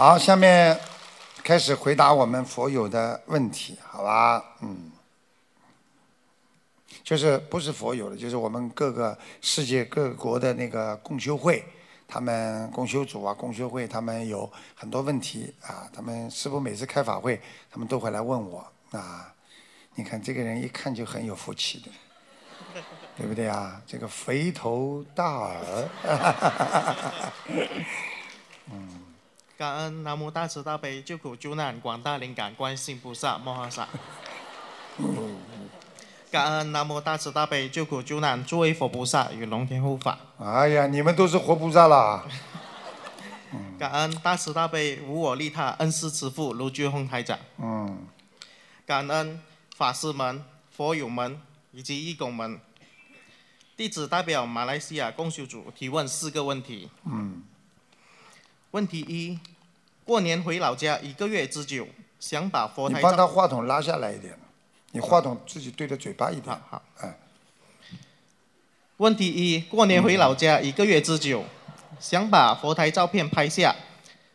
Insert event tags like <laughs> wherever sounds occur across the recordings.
好，下面开始回答我们佛友的问题，好吧？嗯，就是不是佛友的，就是我们各个世界各国的那个共修会，他们共修组啊、共修会，他们有很多问题啊，他们师傅每次开法会，他们都会来问我啊。你看这个人一看就很有福气的。对不对啊？这个肥头大耳，嗯。<laughs> 感恩南无大慈大悲救苦救难广大灵感观世音菩萨摩诃萨。感恩南无大慈大悲救苦救难诸位佛菩萨与龙天护法。哎呀，你们都是活菩萨啦。<laughs> 感恩大慈大悲无我利他恩师慈父卢俊宏台长。嗯。感恩法师们、佛友们以及义工们。弟子代表马来西亚共修组提问四个问题。嗯。问题一：过年回老家一个月之久，想把佛台。你帮他话筒拉下来一点，你话筒自己对着嘴巴一点。好。哎。问题一：过年回老家一个月之久，想把佛台照片拍下，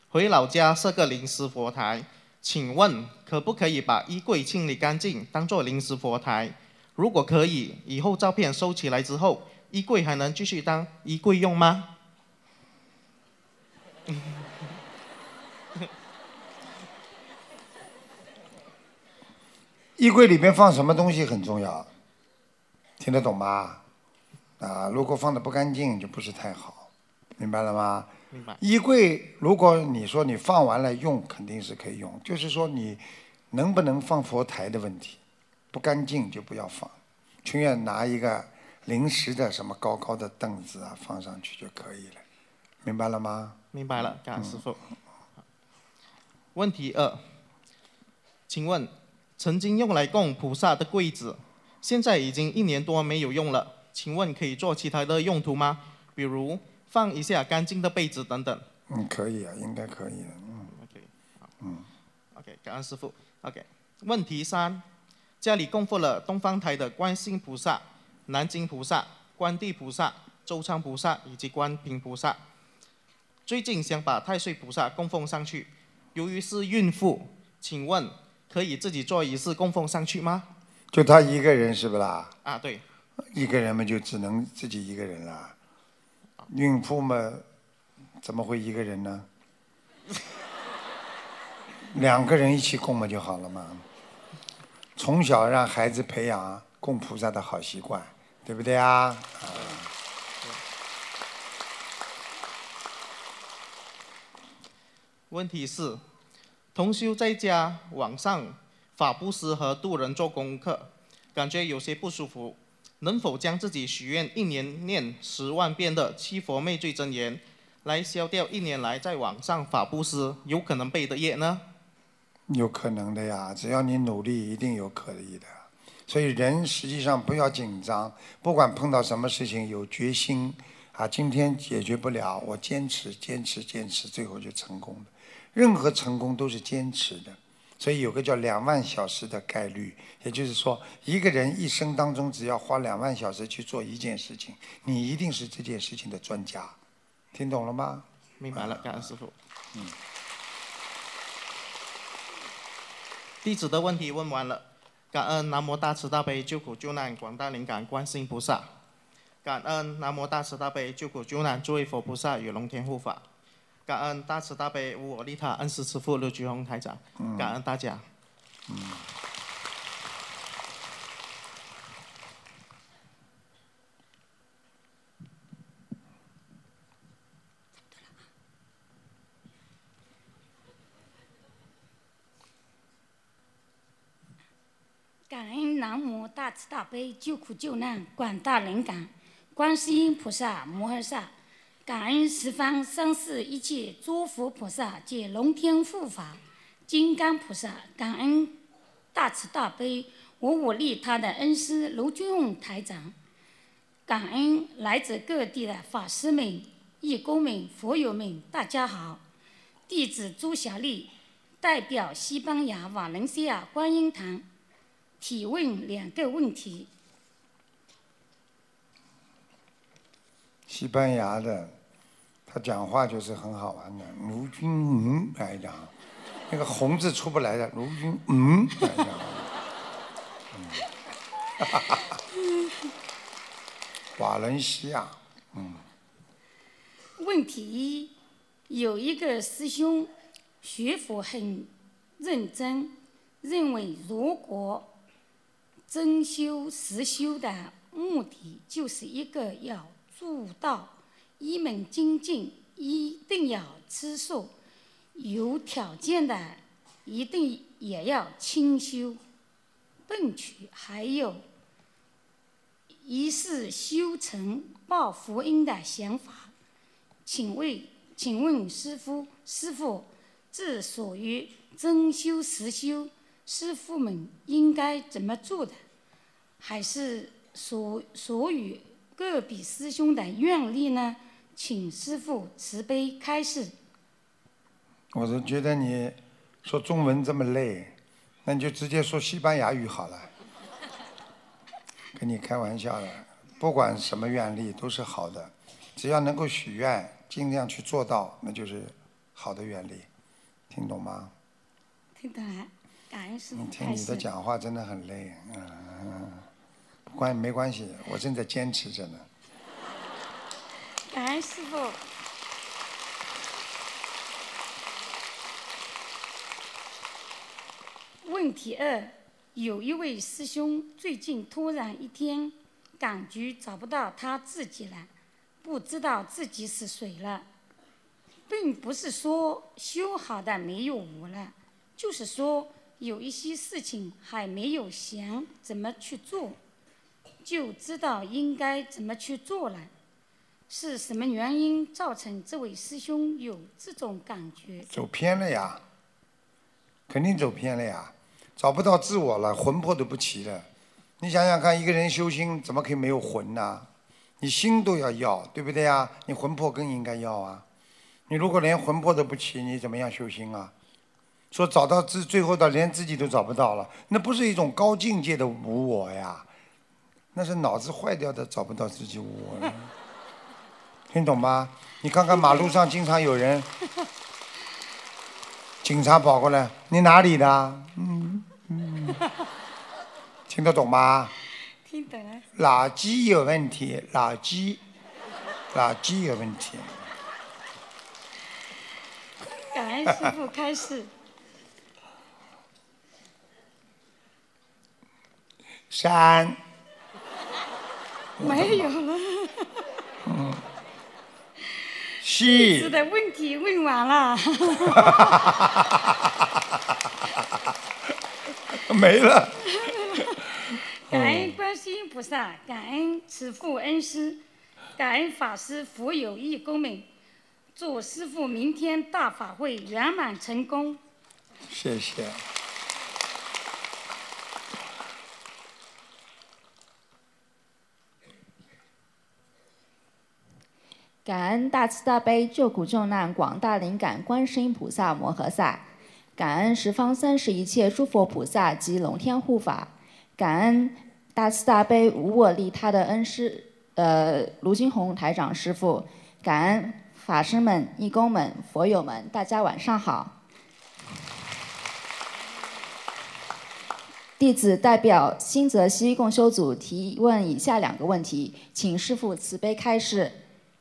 回老家设个临时佛台，请问可不可以把衣柜清理干净，当做临时佛台？如果可以，以后照片收起来之后，衣柜还能继续当衣柜用吗？衣柜里面放什么东西很重要，听得懂吗？啊，如果放的不干净，就不是太好，明白了吗？明白。衣柜，如果你说你放完了用，肯定是可以用，就是说你能不能放佛台的问题。不干净就不要放，情愿拿一个临时的什么高高的凳子啊放上去就可以了，明白了吗？明白了，感恩师傅。问题二，请问曾经用来供菩萨的柜子，现在已经一年多没有用了，请问可以做其他的用途吗？比如放一下干净的被子等等。嗯，可以啊，应该可以的，嗯。OK，好。嗯。OK，感恩师傅。OK，问题三。家里供奉了东方台的观世音菩萨、南京菩萨、观地菩萨、周昌菩萨以及观平菩萨。最近想把太岁菩萨供奉上去，由于是孕妇，请问可以自己做仪式供奉上去吗？就他一个人是不啦？啊，对。一个人嘛，就只能自己一个人啦。孕妇嘛，怎么会一个人呢？<laughs> 两个人一起供嘛就好了嘛。从小让孩子培养供菩萨的好习惯，对不对啊？问题是，同修在家网上法布施和度人做功课，感觉有些不舒服，能否将自己许愿一年念十万遍的七佛灭罪真言，来消掉一年来在网上法布施有可能背的业呢？有可能的呀，只要你努力，一定有可以的。所以人实际上不要紧张，不管碰到什么事情，有决心啊，今天解决不了，我坚持、坚持、坚持，最后就成功了。任何成功都是坚持的。所以有个叫两万小时的概率，也就是说，一个人一生当中只要花两万小时去做一件事情，你一定是这件事情的专家。听懂了吗？明白了，感恩师傅。嗯。弟子的问题问完了，感恩南无大慈大悲救苦救难广大灵感观世音菩萨，感恩南无大慈大悲救苦救难诸位佛菩萨与龙天护法，感恩大慈大悲无我利他恩师慈父刘菊红台长，感恩大家。感恩南无大慈大悲救苦救难广大灵感观世音菩萨摩诃萨，感恩十方三世一切诸佛菩萨及龙天护法金刚菩萨，感恩大慈大悲无我利他的恩师卢俊宏台长，感恩来自各地的法师们、义工们、佛友们，大家好，弟子朱霞丽代表西班牙瓦伦西亚观音堂。提问两个问题。西班牙的，他讲话就是很好玩的。卢军嗯来讲，那个红字出不来的。卢军嗯来讲，嗯，哈哈哈瓦伦西亚，嗯。问题一：有一个师兄学佛很认真，认为如果真修实修的目的就是一个要做到一门精进，一定要吃素，有条件的一定也要清修顿取，还有一是修成报福音的想法。请问，请问师傅，师傅，这属于真修实修，师傅们应该怎么做的？还是属属于个比师兄的愿力呢？请师傅慈悲开示。我是觉得你说中文这么累，那你就直接说西班牙语好了。跟你开玩笑的，不管什么愿力都是好的，只要能够许愿。尽量去做到，那就是好的愿力，听懂吗？听懂了，感恩师傅听你的讲话真的很累，嗯，关没关系，我正在坚持着呢。感恩师傅。问题二：有一位师兄最近突然一天感觉找不到他自己了。不知道自己是谁了，并不是说修好的没有无了，就是说有一些事情还没有想怎么去做，就知道应该怎么去做了。是什么原因造成这位师兄有这种感觉？走偏了呀，肯定走偏了呀，找不到自我了，魂魄都不齐了。你想想看，一个人修心怎么可以没有魂呢？你心都要要，对不对呀？你魂魄更应该要啊！你如果连魂魄都不齐，你怎么样修心啊？说找到自，最后到连自己都找不到了，那不是一种高境界的无我呀？那是脑子坏掉的，找不到自己无我。听懂吗？你看看马路上经常有人，警察跑过来，你哪里的？嗯嗯，听得懂吗？听懂了垃圾有问题，垃圾，垃圾有问题。感恩师傅开始。三。<laughs> 没有了。嗯。<laughs> 四。的问题问完了。<laughs> 没了。感恩观世音菩萨，感恩慈父恩师，感恩法师、福友义工们，祝师傅明天大法会圆满成功。谢谢。感恩大慈大悲救苦救难广大灵感观世音菩萨摩诃萨，感恩十方三世一切诸佛菩萨及龙天护法，感恩。大慈大悲无我利他的恩师，呃，卢金红台长师傅，感恩法师们、义工们、佛友们，大家晚上好。弟子代表新泽西共修组提问以下两个问题，请师傅慈悲开示。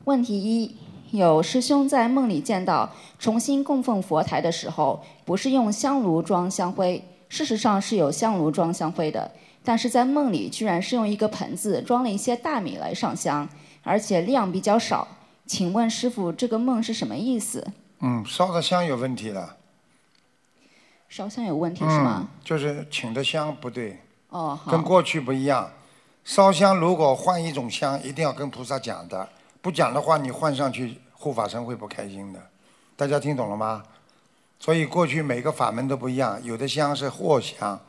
问题一：有师兄在梦里见到重新供奉佛台的时候，不是用香炉装香灰，事实上是有香炉装香灰的。但是在梦里，居然是用一个盆子装了一些大米来上香，而且量比较少。请问师傅，这个梦是什么意思？嗯，烧的香有问题了。烧香有问题是吗？就是请的香不对。哦，跟过去不一样。烧香如果换一种香，一定要跟菩萨讲的，不讲的话，你换上去护法神会不开心的。大家听懂了吗？所以过去每个法门都不一样，有的香是藿香。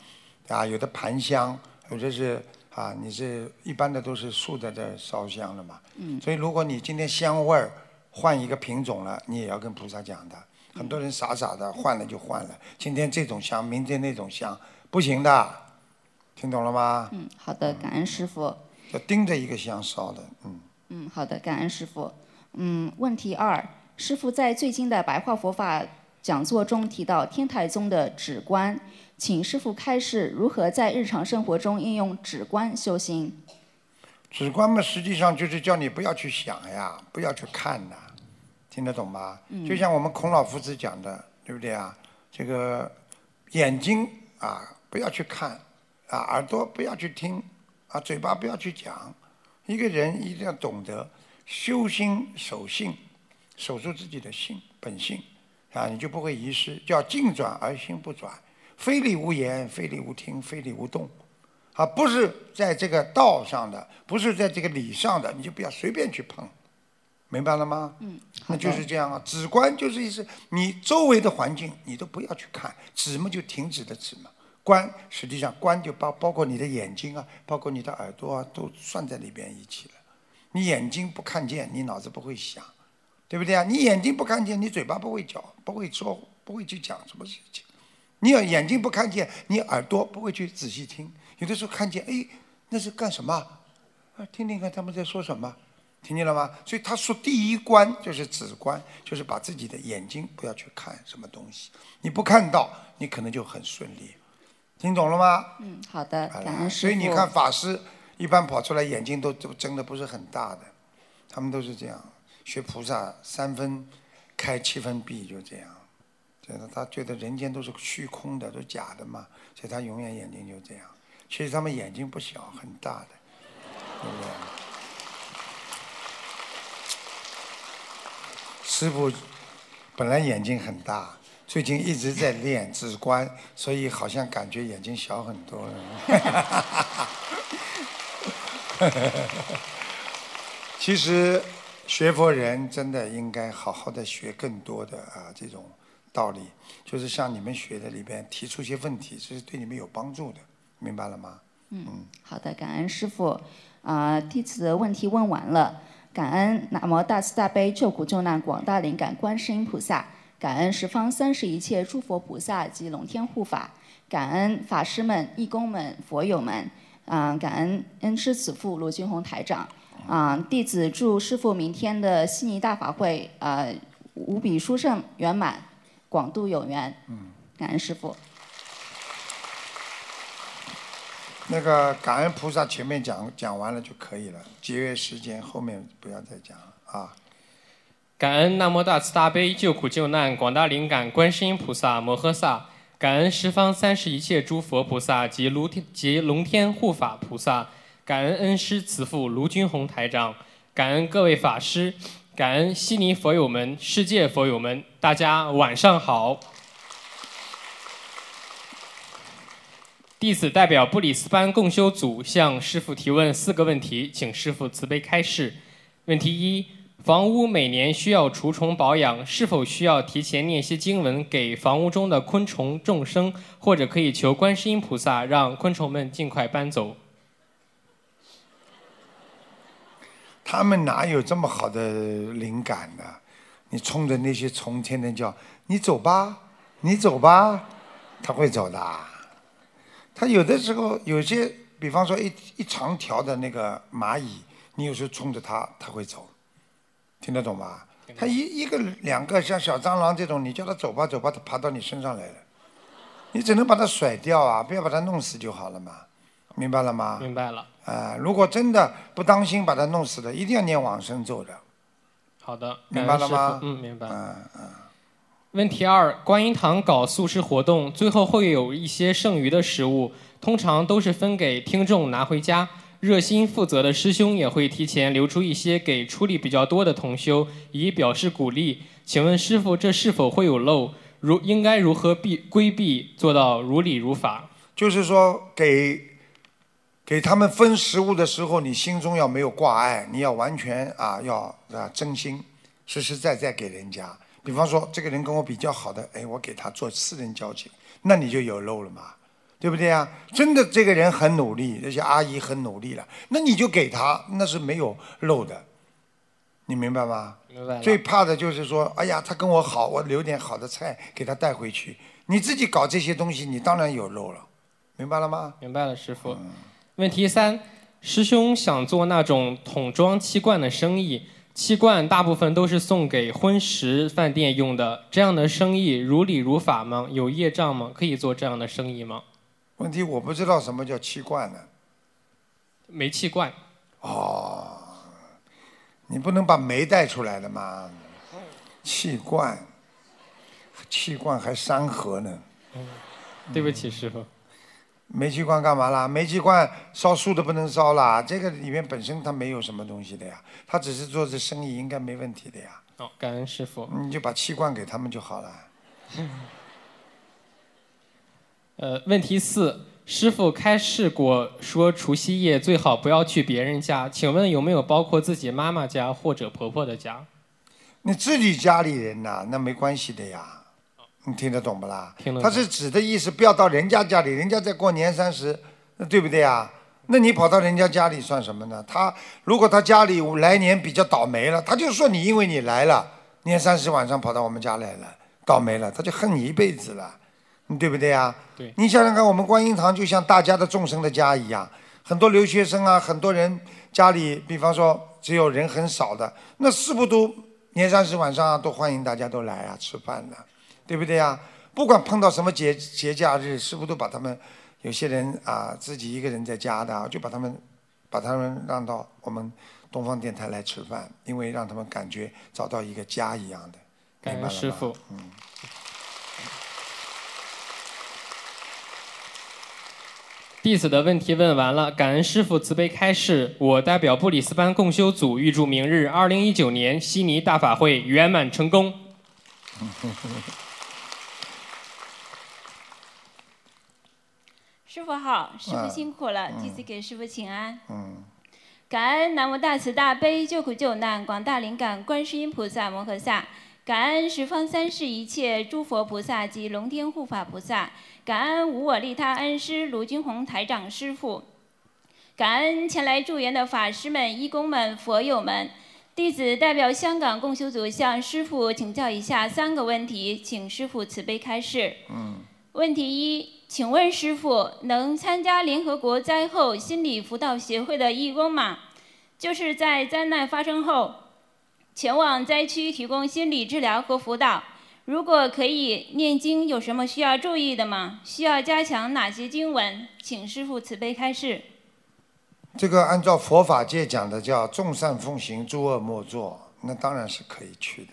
啊，有的盘香，有的是啊，你是一般的都是竖在这烧香的嘛。嗯。所以如果你今天香味儿换一个品种了，你也要跟菩萨讲的。很多人傻傻的换了就换了，今天这种香，明天那种香，不行的，听懂了吗？嗯，好的，感恩师傅。要盯着一个香烧的，嗯。嗯，好的，感恩师傅。嗯，问题二，师傅在最近的白话佛法讲座中提到天台宗的止观，请师傅开示如何在日常生活中应用止观修行。止观嘛，实际上就是叫你不要去想呀，不要去看呐，听得懂吗？就像我们孔老夫子讲的，对不对啊？这个眼睛啊，不要去看，啊，耳朵不要去听，啊，嘴巴不要去讲。一个人一定要懂得修心守性，守住自己的性本性，啊，你就不会遗失。叫静转而心不转，非礼无言，非礼无听，非礼无动。啊，不是在这个道上的，不是在这个理上的，你就不要随便去碰，明白了吗？嗯，那就是这样啊。止观就是意思，你周围的环境你都不要去看，止嘛就停止的止嘛。观实际上观就包包括你的眼睛啊，包括你的耳朵啊，都算在里边一起了。你眼睛不看见，你脑子不会想，对不对啊？你眼睛不看见，你嘴巴不会讲，不会说，不会去讲什么事情。你要眼睛不看见，你耳朵不会去仔细听。有的时候看见，哎，那是干什么？啊，听听看他们在说什么，听见了吗？所以他说第一关就是止观，就是把自己的眼睛不要去看什么东西。你不看到，你可能就很顺利。听懂了吗？嗯，好的，感恩，师傅。所以你看法师一般跑出来眼睛都都睁的不是很大的，他们都是这样。学菩萨三分开七分闭，就这样。这个他觉得人间都是虚空的，都假的嘛，所以他永远眼睛就这样。其实他们眼睛不小，很大的，对不对？师傅本来眼睛很大，最近一直在练止观，所以好像感觉眼睛小很多了。<laughs> 其实学佛人真的应该好好的学更多的啊这种道理，就是像你们学的里边提出一些问题，这是对你们有帮助的，明白了吗？嗯好的，感恩师傅。啊、弟子的问题问完了，感恩南无大慈大悲救苦救难广大灵感观世音菩萨，感恩十方三世一切诸佛菩萨及龙天护法，感恩法师们、义工们、佛友们，啊、感恩恩师慈父罗军宏台长。啊、弟子祝师傅明天的悉尼大法会，呃，无比殊胜圆满，广度有缘。嗯，感恩师傅。那个感恩菩萨前面讲讲完了就可以了，节约时间，后面不要再讲了啊。感恩南无大慈大悲救苦救难广大灵感观世音菩萨摩诃萨，感恩十方三世一切诸佛菩萨及卢天及龙天护法菩萨，感恩恩师慈父卢军宏台长，感恩各位法师，感恩悉尼佛友们、世界佛友们，大家晚上好。弟子代表布里斯班共修组向师傅提问四个问题，请师傅慈悲开示。问题一：房屋每年需要除虫保养，是否需要提前念些经文给房屋中的昆虫众生，或者可以求观世音菩萨让昆虫们尽快搬走？他们哪有这么好的灵感呢？你冲着那些虫天天叫你走吧，你走吧，他会走的。他有的时候有些，比方说一一长条的那个蚂蚁，你有时候冲着它，它会走，听得懂吗？他一一个两个像小蟑螂这种，你叫他走吧走吧，他爬到你身上来了，你只能把它甩掉啊，不要把它弄死就好了嘛，明白了吗？明白了。啊、如果真的不当心把它弄死了，一定要念往生咒的。好的，明白了吗。嗯，明白。嗯嗯，问题二：观音堂搞素食活动，最后会有一些剩余的食物，通常都是分给听众拿回家。热心负责的师兄也会提前留出一些给出力比较多的同修，以表示鼓励。请问师傅，这是否会有漏？如应该如何避规避，做到如理如法？就是说给给他们分食物的时候，你心中要没有挂碍，你要完全啊要啊真心，实实在在给人家。比方说，这个人跟我比较好的，哎，我给他做私人交情，那你就有漏了嘛，对不对啊？真的，这个人很努力，这些阿姨很努力了，那你就给他，那是没有漏的，你明白吗？明白。最怕的就是说，哎呀，他跟我好，我留点好的菜给他带回去。你自己搞这些东西，你当然有漏了，明白了吗？明白了，师傅。问题三：师兄想做那种桶装气罐的生意，气罐大部分都是送给婚食饭店用的，这样的生意如理如法吗？有业障吗？可以做这样的生意吗？问题我不知道什么叫气罐呢？煤气罐。哦，你不能把煤带出来的吗？气罐，气罐还三合呢。对不起，师傅。煤气罐干嘛啦？煤气罐烧树都不能烧啦，这个里面本身它没有什么东西的呀，它只是做这生意，应该没问题的呀。哦，感恩师傅。你就把气罐给他们就好了。<laughs> 呃，问题四，师傅开示过说除夕夜最好不要去别人家，请问有没有包括自己妈妈家或者婆婆的家？你自己家里人呐、那没关系的呀。你听得懂不啦？听得懂他是指的意思，不要到人家家里，人家在过年三十，那对不对呀？那你跑到人家家里算什么呢？他如果他家里来年比较倒霉了，他就说你因为你来了，年三十晚上跑到我们家来了，倒霉了，他就恨你一辈子了，你对不对呀？对你想想看，我们观音堂就像大家的众生的家一样，很多留学生啊，很多人家里，比方说只有人很少的，那是不都年三十晚上、啊、都欢迎大家都来啊吃饭的，对不对呀？不管碰到什么节节假日，师傅都把他们有些人啊自己一个人在家的啊，就把他们把他们让到我们东方电台来吃饭，因为让他们感觉找到一个家一样的。感明白了吗恩师傅。嗯。弟子的问题问完了，感恩师傅慈悲开示。我代表布里斯班共修组预祝明日二零一九年悉尼大法会圆满成功。师傅好，师傅嗯辛苦了，嗯弟子给师傅请安。嗯，感恩南无大慈大悲救苦救难广大灵感观世音菩萨摩诃萨，感恩十方三世一切诸佛菩萨及龙天护法菩萨，感恩无我利他恩师卢军宏台长师傅，感恩前来助缘的法师们、义工们、佛友们。弟子代表香港共修组向师傅请教以下三个问题，请师傅慈悲开示。嗯，问题一，请问师傅，能参加联合国灾后心理辅导协会的义工吗？就是在灾难发生后，前往灾区提供心理治疗和辅导。如果可以念经，有什么需要注意的吗？需要加强哪些经文？请师傅慈悲开示。这个按照佛法界讲的叫众善奉行，诸恶莫作，那当然是可以去的，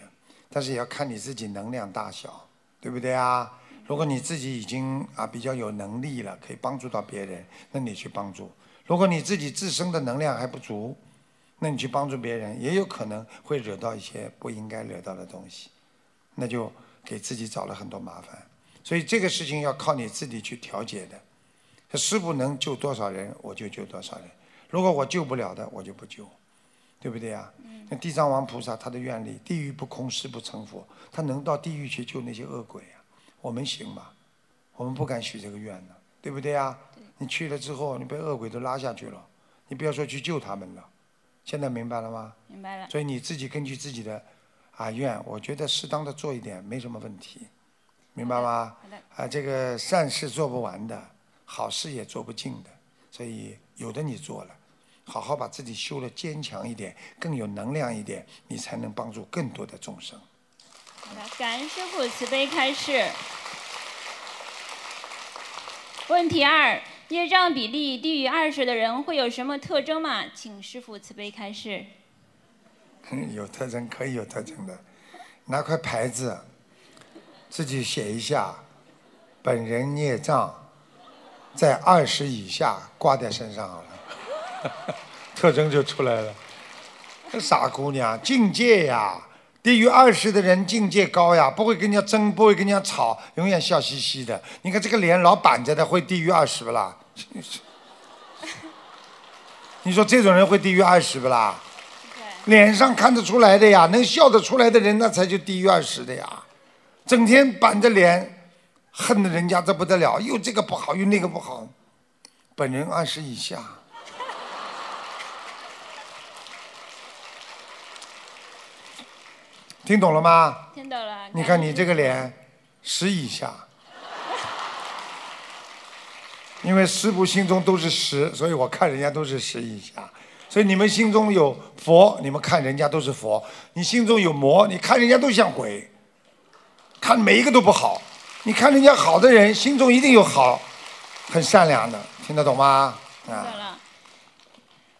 但是也要看你自己能量大小，对不对啊？如果你自己已经啊比较有能力了，可以帮助到别人，那你去帮助；如果你自己自身的能量还不足，那你去帮助别人，也有可能会惹到一些不应该惹到的东西，那就给自己找了很多麻烦。所以这个事情要靠你自己去调节的。师傅能救多少人，我就救多少人。如果我救不了的，我就不救，对不对呀？那地藏王菩萨他的愿力，地狱不空，誓不成佛，他能到地狱去救那些恶鬼呀、我们行吗？我们不敢许这个愿呢，对不对呀？你去了之后，你被恶鬼都拉下去了，你不要说去救他们了。现在明白了吗？明白了。所以你自己根据自己的啊愿，我觉得适当的做一点没什么问题，明白吗？啊，这个善事做不完的，好事也做不尽的，所以有的你做了，好好把自己修的坚强一点，更有能量一点，你才能帮助更多的众生。好的，感恩师傅慈悲开示。问题二：业障比例低于二十的人会有什么特征吗？请师傅慈悲开示。<laughs> 有特征可以有特征的，拿块牌子，自己写一下，本人孽障在二十以下，挂在身上了，<laughs> 特征就出来了。这傻姑娘，境界呀，低于二十的人境界高呀，不会跟人家争，不会跟人家吵，永远笑嘻嘻的。你看这个脸老板着的，会低于二十不啦？<laughs> 你说这种人会低于二十不啦？脸上看得出来的呀，能笑得出来的人，那才就低于二十的呀。整天板着脸，恨得人家这不得了，又这个不好，又那个不好。本人二十以下，<laughs> 听懂了吗？听懂了。你看你这个脸，十以下，因为师父心中都是十，所以我看人家都是十以下，所以你们心中有佛，你们看人家都是佛；你心中有魔，你看人家都像鬼，看每一个都不好。你看人家好的人，心中一定有好，很善良的，听得懂吗？对啊，了。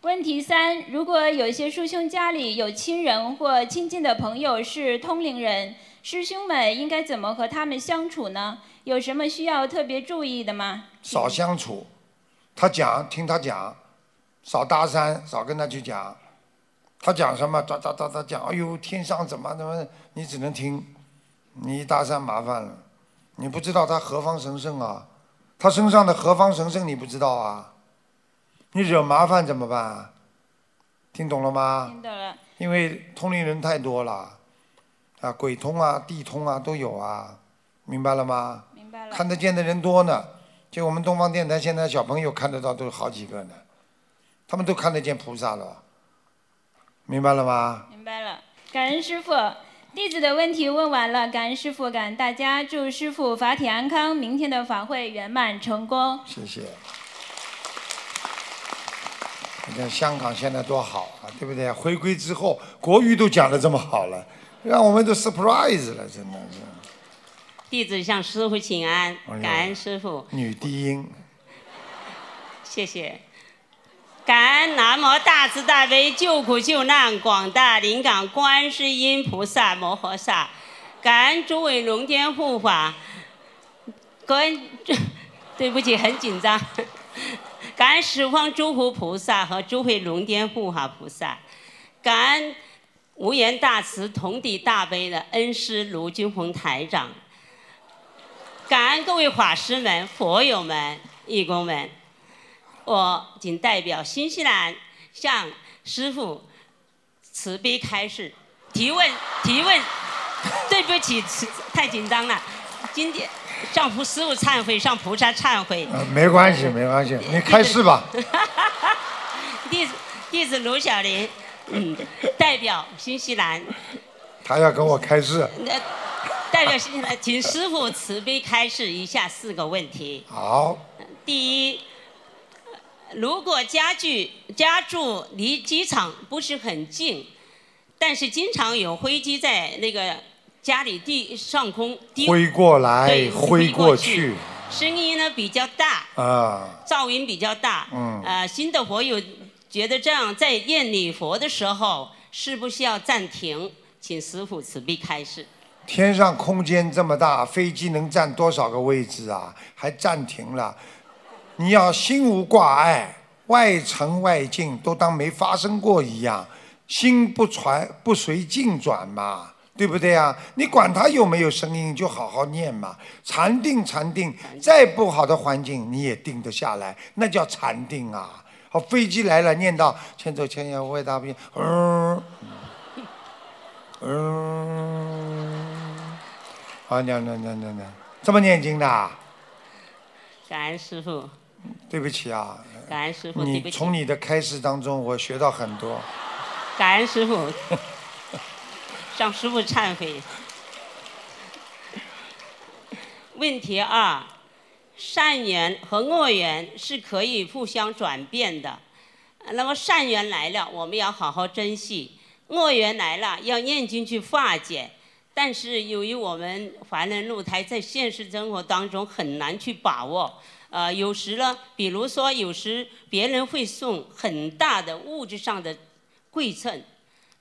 问题三：如果有些师兄家里有亲人或亲近的朋友是通灵人，师兄们应该怎么和他们相处呢？有什么需要特别注意的吗？少相处，他讲听他讲，少搭讪，少跟他去讲。他讲什么，哒哒哒哒讲，哎呦，天上怎么怎么，你只能听，你一搭讪麻烦了，你不知道他何方神圣啊，他身上的何方神圣你不知道啊，你惹麻烦怎么办啊？听懂了吗？听懂了。因为通灵人太多了，啊，鬼通啊、地通啊都有啊，明白了吗？明白了。看得见的人多呢，就我们东方电台现在小朋友看得到都有好几个呢，他们都看得见菩萨了，明白了吗？明白了，感恩师傅。弟子的问题问完了，感恩师傅，感恩大家，祝师傅法体安康，明天的法会圆满成功。谢谢。你看香港现在多好啊，对不对？回归之后，国语都讲得这么好了，让我们都 surprise 了，真的是。弟子向师傅请安感恩师傅，女低音，谢谢。感恩南无大慈大悲救苦救难广大灵感观世音菩萨摩诃萨，感恩诸位龙天护法，感恩，对不起，很紧张。感恩十方诸佛菩萨和诸位龙天护法菩萨，感恩无言大慈同体大悲的恩师卢军宏台长，感恩各位法师们、佛友们、义工们，我仅代表新西兰向师傅慈悲开示，提问 <laughs> 提问，对不起，太紧张了，今天向菩师傅忏悔，向菩萨忏悔。呃，没关系，没关系，你开示吧。<laughs> 弟子弟子卢小玲，嗯，代表新西兰，他要跟我开示，那，代表新西兰，请师傅慈悲开示以下四个问题。好，第一，如果家具家住离机场不是很近，但是经常有飞机在那个家里地上空低挥过来，对挥过去，声音呢比较大，啊，噪音比较大。嗯。呃，新的佛友觉得这样在念礼佛的时候，是不是要暂停？请师傅慈悲开示。天上空间这么大，飞机能占多少个位置啊？还暂停了？你要心无挂碍，外尘外境都当没发生过一样，心不传不随境转嘛，对不对啊？你管它有没有声音，就好好念嘛。禅定，禅定，再不好的环境你也定得下来，那叫禅定啊。好，飞机来了，念到千手千眼无畏大悲，嗯。嗯，好，念念念念念，这么念经的啊？感恩师傅，对不起啊，感恩师傅，对你。从你的开示当中，我学到很多。感恩师傅，<laughs> 向师傅忏悔。问题二，善缘和恶缘是可以互相转变的。那么善缘来了，我们要好好珍惜；恶缘来了，要念经去化解。但是由于我们凡人入台在现实生活当中很难去把握，呃，有时呢，比如说有时别人会送很大的物质上的馈赠，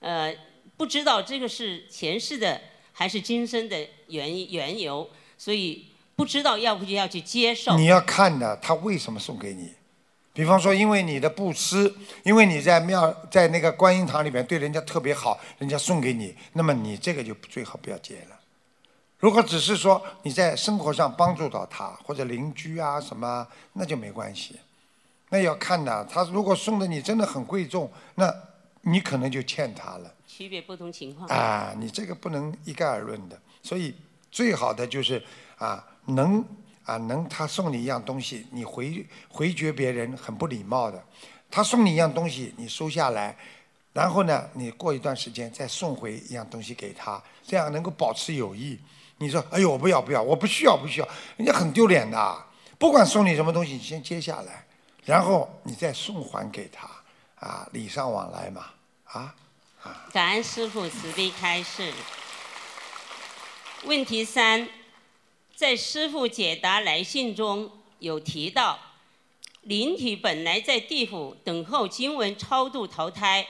呃，不知道这个是前世的还是今生的缘缘由，所以不知道要不要去接受。你要看的，他为什么送给你？比方说，因为你的布施，因为你在庙在那个观音堂里面对人家特别好，人家送给你，那么你这个就最好不要接了。如果只是说你在生活上帮助到他，或者邻居啊什么，那就没关系。那要看的，他如果送的你真的很贵重，那你可能就欠他了。区别不同情况。啊，你这个不能一概而论的。所以最好的就是啊，能啊能他送你一样东西，你回回绝别人很不礼貌的。他送你一样东西，你收下来，然后呢，你过一段时间再送回一样东西给他，这样能够保持友谊。你说，哎呦，我不要不要，我不需要不需要，人家很丢脸的。不管送你什么东西，你先接下来，然后你再送还给他。啊，礼尚往来嘛，啊啊。感恩师父慈悲开示。问题三，在师父解答来信中有提到，灵体本来在地府等候经文超度投胎，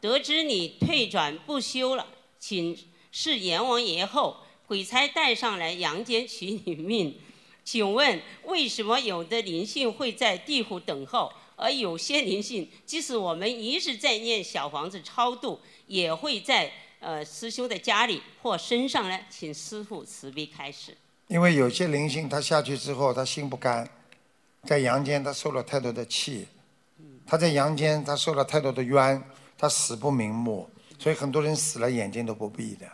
得知你退转不修了，请示阎王爷后，鬼差带上来阳间取你命。请问为什么有的灵性会在地府等候，而有些灵性即使我们一直在念小房子超度，也会在呃师兄的家里或身上呢？请师父慈悲开示。因为有些灵性他下去之后，他心不甘，在阳间他受了太多的气，他在阳间他受了太多的冤，他死不瞑目，所以很多人死了眼睛都不闭的，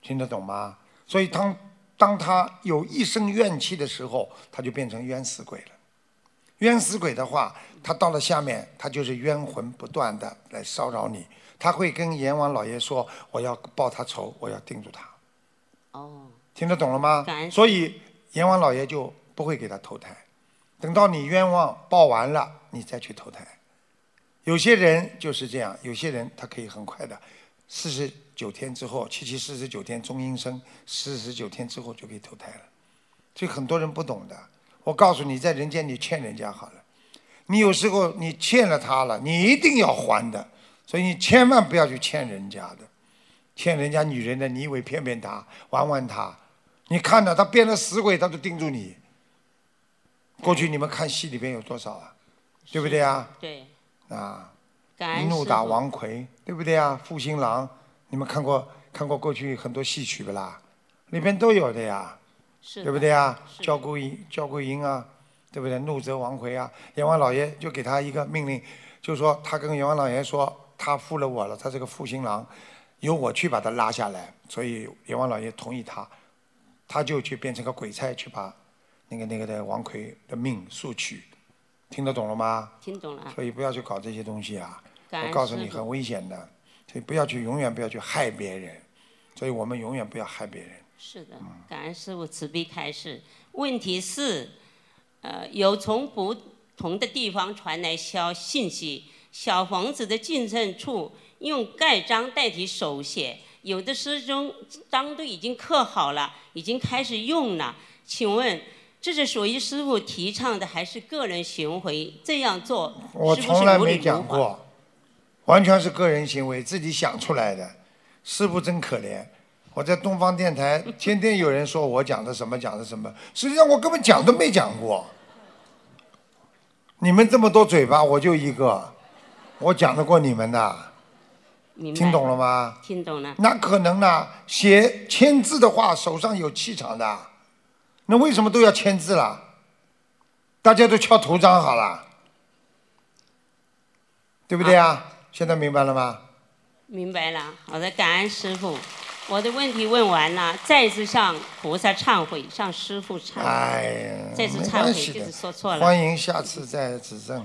听得懂吗？所以当当他有一生怨气的时候，他就变成冤死鬼了。冤死鬼的话，他到了下面，他就是冤魂不断的来骚扰你，他会跟阎王老爷说：“我要报他仇，我要盯住他。”哦，听得懂了吗感恩？所以阎王老爷就不会给他投胎，等到你冤枉报完了，你再去投胎。有些人就是这样，有些人他可以很快的，四十九天之后，七七四十九天中阴身，四十九天之后就可以投胎了。所以很多人不懂的。我告诉你，在人间你欠人家好了，你有时候你欠了他了，你一定要还的，所以你千万不要去欠人家的。欠人家女人的，你以为骗骗她、玩玩她？你看到他变了死鬼，他都盯住你。过去你们看戏里边有多少啊？对不对啊？对，啊，怒打王魁，对不对啊？负心郎，你们看过看过过去很多戏曲不啦？里边都有的呀，是的对不对啊？焦桂英、焦桂英啊，对不对？怒责王魁啊，阎王老爷就给他一个命令，就说他跟阎王老爷说，他负了我了，他这个负心郎，由我去把他拉下来，所以阎王老爷同意他，他就去变成个鬼差去把那个那个的王奎的命速取，听得懂了吗？听懂了。所以不要去搞这些东西啊！我告诉你，很危险的，所以不要去，永远不要去害别人。所以我们永远不要害别人。是的，感恩师傅慈悲开示。问题是，呃，有从不同的地方传来消信息，小房子的进证处用盖章代替手写，有的师兄章都已经刻好了，已经开始用了。请问，这是属于师傅提倡的，还是个人行为？这样做我从来没？讲过，完全是个人行为，自己想出来的。师傅真可怜，我在东方电台天天有人说我讲的什么讲的什么，实际上我根本讲都没讲过。你们这么多嘴巴，我就一个，我讲得过你们的，明白听懂了吗？听懂了。那可能呢？写签字的话，手上有气场的，那为什么都要签字了？大家都敲头章好了，对不对啊？现在明白了吗？明白了，好的，感恩师傅。我的问题问完了，再次向菩萨忏悔，向师傅忏悔。哎呀，再次忏悔，就是说错了。欢迎下次再指正。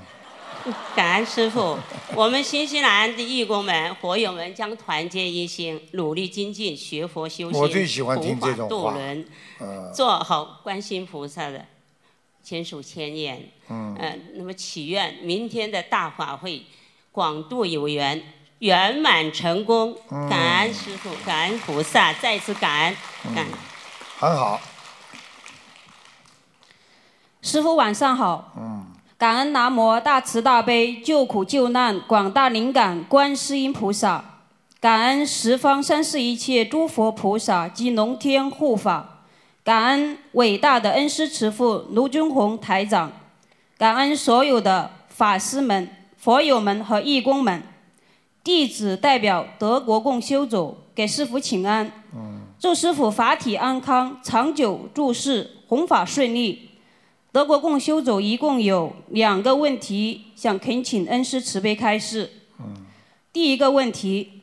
<laughs> 感恩师傅，我们新西兰的义工们、佛友们将团结一心，努力精进，学佛修行，我最喜欢听这种话度人，嗯做好观世音菩萨的千手千眼。嗯呃，那么祈愿明天的大法会广度有缘，圆满成功。嗯感恩师傅，感恩菩萨，再次感恩，感恩。很好，师傅晚上好，嗯，感恩南无大慈大悲救苦救难广大灵感观世音菩萨，感恩十方三世一切诸佛菩萨及龙天护法，感恩伟大的恩师慈父卢军宏台长，感恩所有的法师们、佛友们和义工们。弟子代表德国共修组给师傅请安，祝师傅法体安康，长久住世，弘法顺利。德国共修组一共有两个问题，想恳请恩师慈悲开示。第一个问题，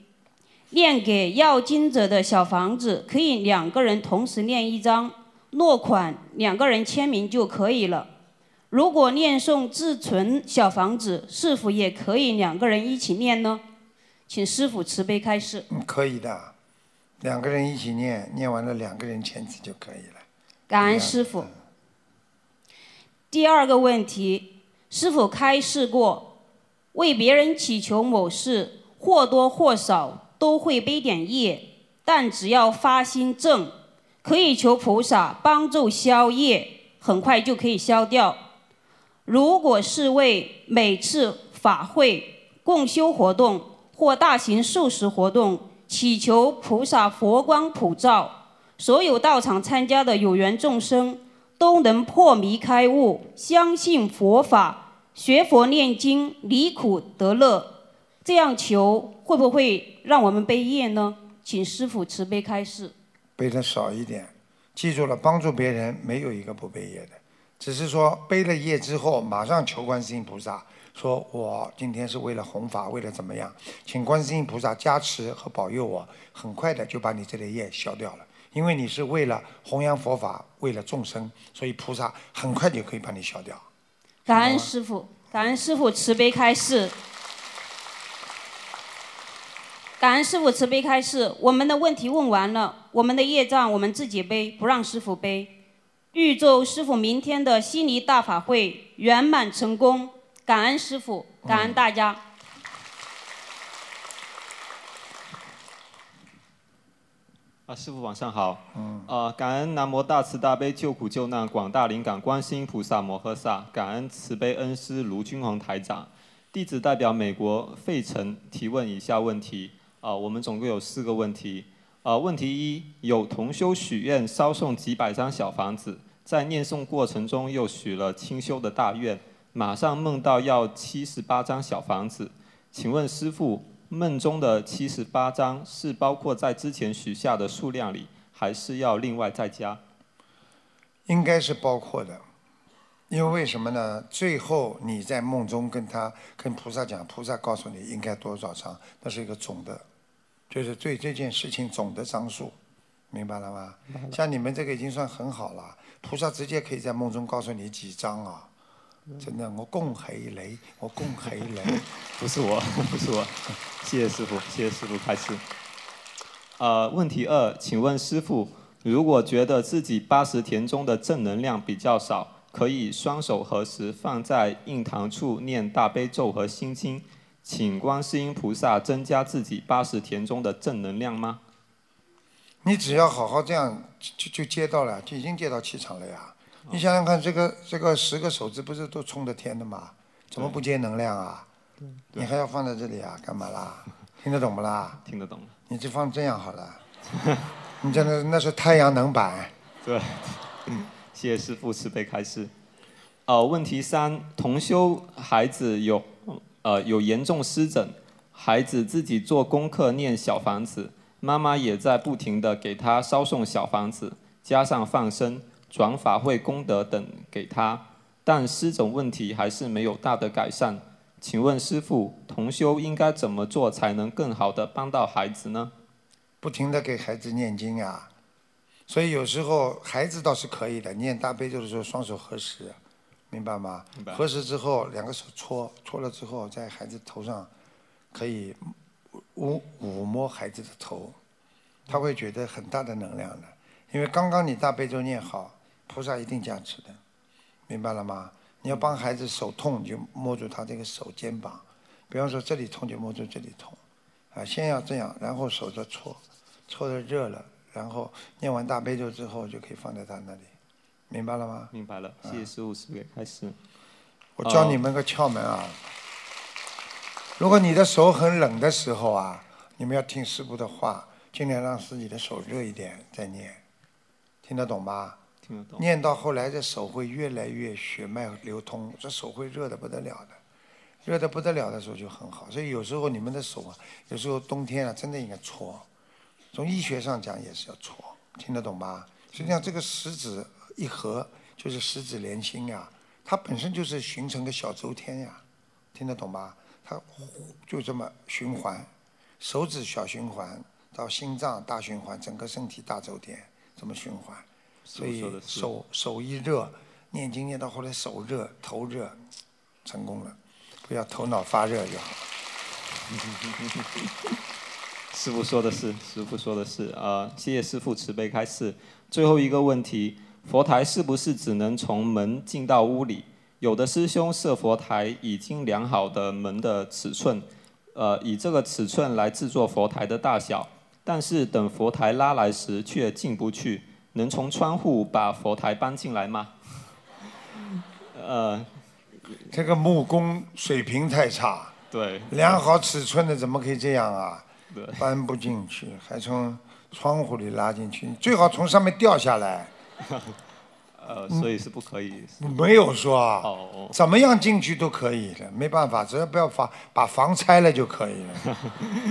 念给要经者的小房子可以两个人同时念一张，落款两个人签名就可以了。如果念诵自存小房子，是否也可以两个人一起念呢？请师傅慈悲开示。嗯可以的，两个人一起念，念完了两个人签字就可以了。感恩师傅。第二个问题，师傅开示过，为别人祈求某事，或多或少都会背点业，但只要发心正，可以求菩萨帮助消业，很快就可以消掉。如果是为每次法会、共修活动或大型素食活动祈求菩萨佛光普照，所有到场参加的有缘众生都能破迷开悟，相信佛法，学佛念经，离苦得乐。这样求会不会让我们背业呢？请师父慈悲开示。背的少一点，记住了，帮助别人没有一个不背业的，只是说背了业之后，马上求观世音菩萨，说我今天是为了弘法，为了怎么样，请观世音菩萨加持和保佑我，很快的就把你这类业消掉了。因为你是为了弘扬佛法，为了众生，所以菩萨很快就可以把你消掉。感恩师傅，感恩师傅慈悲开示。感恩师傅慈悲开示，我们的问题问完了，我们的业障我们自己背，不让师傅背。预祝师傅明天的悉尼大法会圆满成功，感恩师傅，感恩大家。啊，师傅晚上好。嗯。呃，感恩南无大慈大悲救苦救难广大灵感观世音菩萨摩诃萨，感恩慈悲恩师卢军宏台长。弟子代表美国费城提问以下问题。啊，我们总共有四个问题。啊，问题一，有同修许愿烧送几百张小房子，在念诵过程中又许了清修的大愿，马上梦到要七十八张小房子，请问师父？梦中的七十八章是包括在之前许下的数量里，还是要另外再加？应该是包括的，因为为什么呢？最后你在梦中跟他跟菩萨讲，菩萨告诉你应该多少张，那是一个总的，就是对这件事情总的张数，明白了吗？像你们这个已经算很好了，菩萨直接可以在梦中告诉你几张啊。真的，我恭喜你，<laughs> 我恭喜你。不是我，不是我。<laughs> 谢谢师傅，谢谢师傅开始。呃，问题二，请问师傅，如果觉得自己八十田中的正能量比较少，可以双手合十放在印堂处念大悲咒和心经，请观世音菩萨增加自己八十田中的正能量吗？你只要好好这样，就就接到了，就已经接到气场了呀。你想想看，这个这个十个手指不是都冲着天的吗？怎么不接能量啊？你还要放在这里啊？干嘛啦？<laughs> 听得懂不啦？听得懂。你就放这样好了。<laughs> 你真的那是太阳能板。对。嗯谢谢师傅慈悲开示。呃，问题三：同修孩子有呃有严重湿疹，孩子自己做功课念小房子，妈妈也在不停的给他烧送小房子，加上放生。转法会功德等给他，但湿疹问题还是没有大的改善。请问师父，同修应该怎么做才能更好的帮到孩子呢？不停的给孩子念经啊，所以有时候孩子倒是可以的，念大悲咒的时候双手合十，明白吗？白合十之后两个手搓，搓了之后在孩子头上可以抚抚摸孩子的头，他会觉得很大的能量的，因为刚刚你大悲咒念好。菩萨一定加持的，明白了吗？你要帮孩子手痛，就摸住他这个手肩膀，比方说这里痛就摸住这里痛，啊，先要这样，然后手再搓，搓的热了，然后念完大悲咒之后就可以放在他那里，明白了吗？明白了，谢谢师傅，师傅开始。我教你们个窍门啊，如果你的手很冷的时候啊，你们要听师傅的话，尽量让自己的手热一点再念，听得懂念到后来，这手会越来越血脉流通，这手会热的不得了的，热的不得了的时候就很好。所以有时候你们的手啊，有时候冬天啊，真的应该搓。从医学上讲也是要搓，听得懂吧？实际上这个十指一合就是十指连心呀，它本身就是形成个小周天呀，听得懂吧？它就这么循环，手指小循环到心脏大循环，整个身体大周天这么循环。所以手手一热，念经念到后来手热头热，成功了，不要头脑发热就好。<laughs> 师傅说的是，师傅说的是啊，谢谢师傅慈悲开示。最后一个问题，佛台是不是只能从门进到屋里？有的师兄设佛台已经量好的门的尺寸，呃，以这个尺寸来制作佛台的大小，但是等佛台拉来时却进不去，能从窗户把佛台搬进来吗？呃，这个木工水平太差。对。量好尺寸的怎么可以这样啊？对。搬不进去，还从窗户里拉进去，最好从上面掉下来。<laughs> 呃，所以是不可以。没有说啊。哦。怎么样进去都可以的，没办法，只要不要房把房拆了就可以了。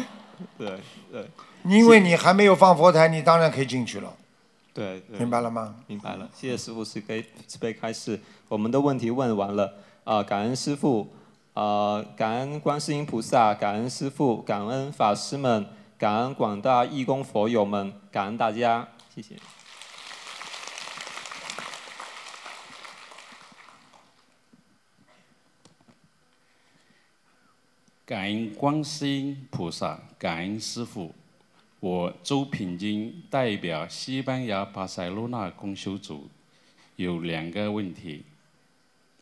<laughs> 对对。因为你还没有放佛台，你当然可以进去了。对。明白了吗？明白了，谢谢师傅慈悲慈悲开示，我们的问题问完了啊，感恩师傅，啊，感恩观世音菩萨，感恩师傅，感恩法师们，感恩广大义工佛友们，感恩大家，谢谢。感恩观世音菩萨，感恩师父。我周品金代表西班牙巴塞罗那公修组，有两个问题。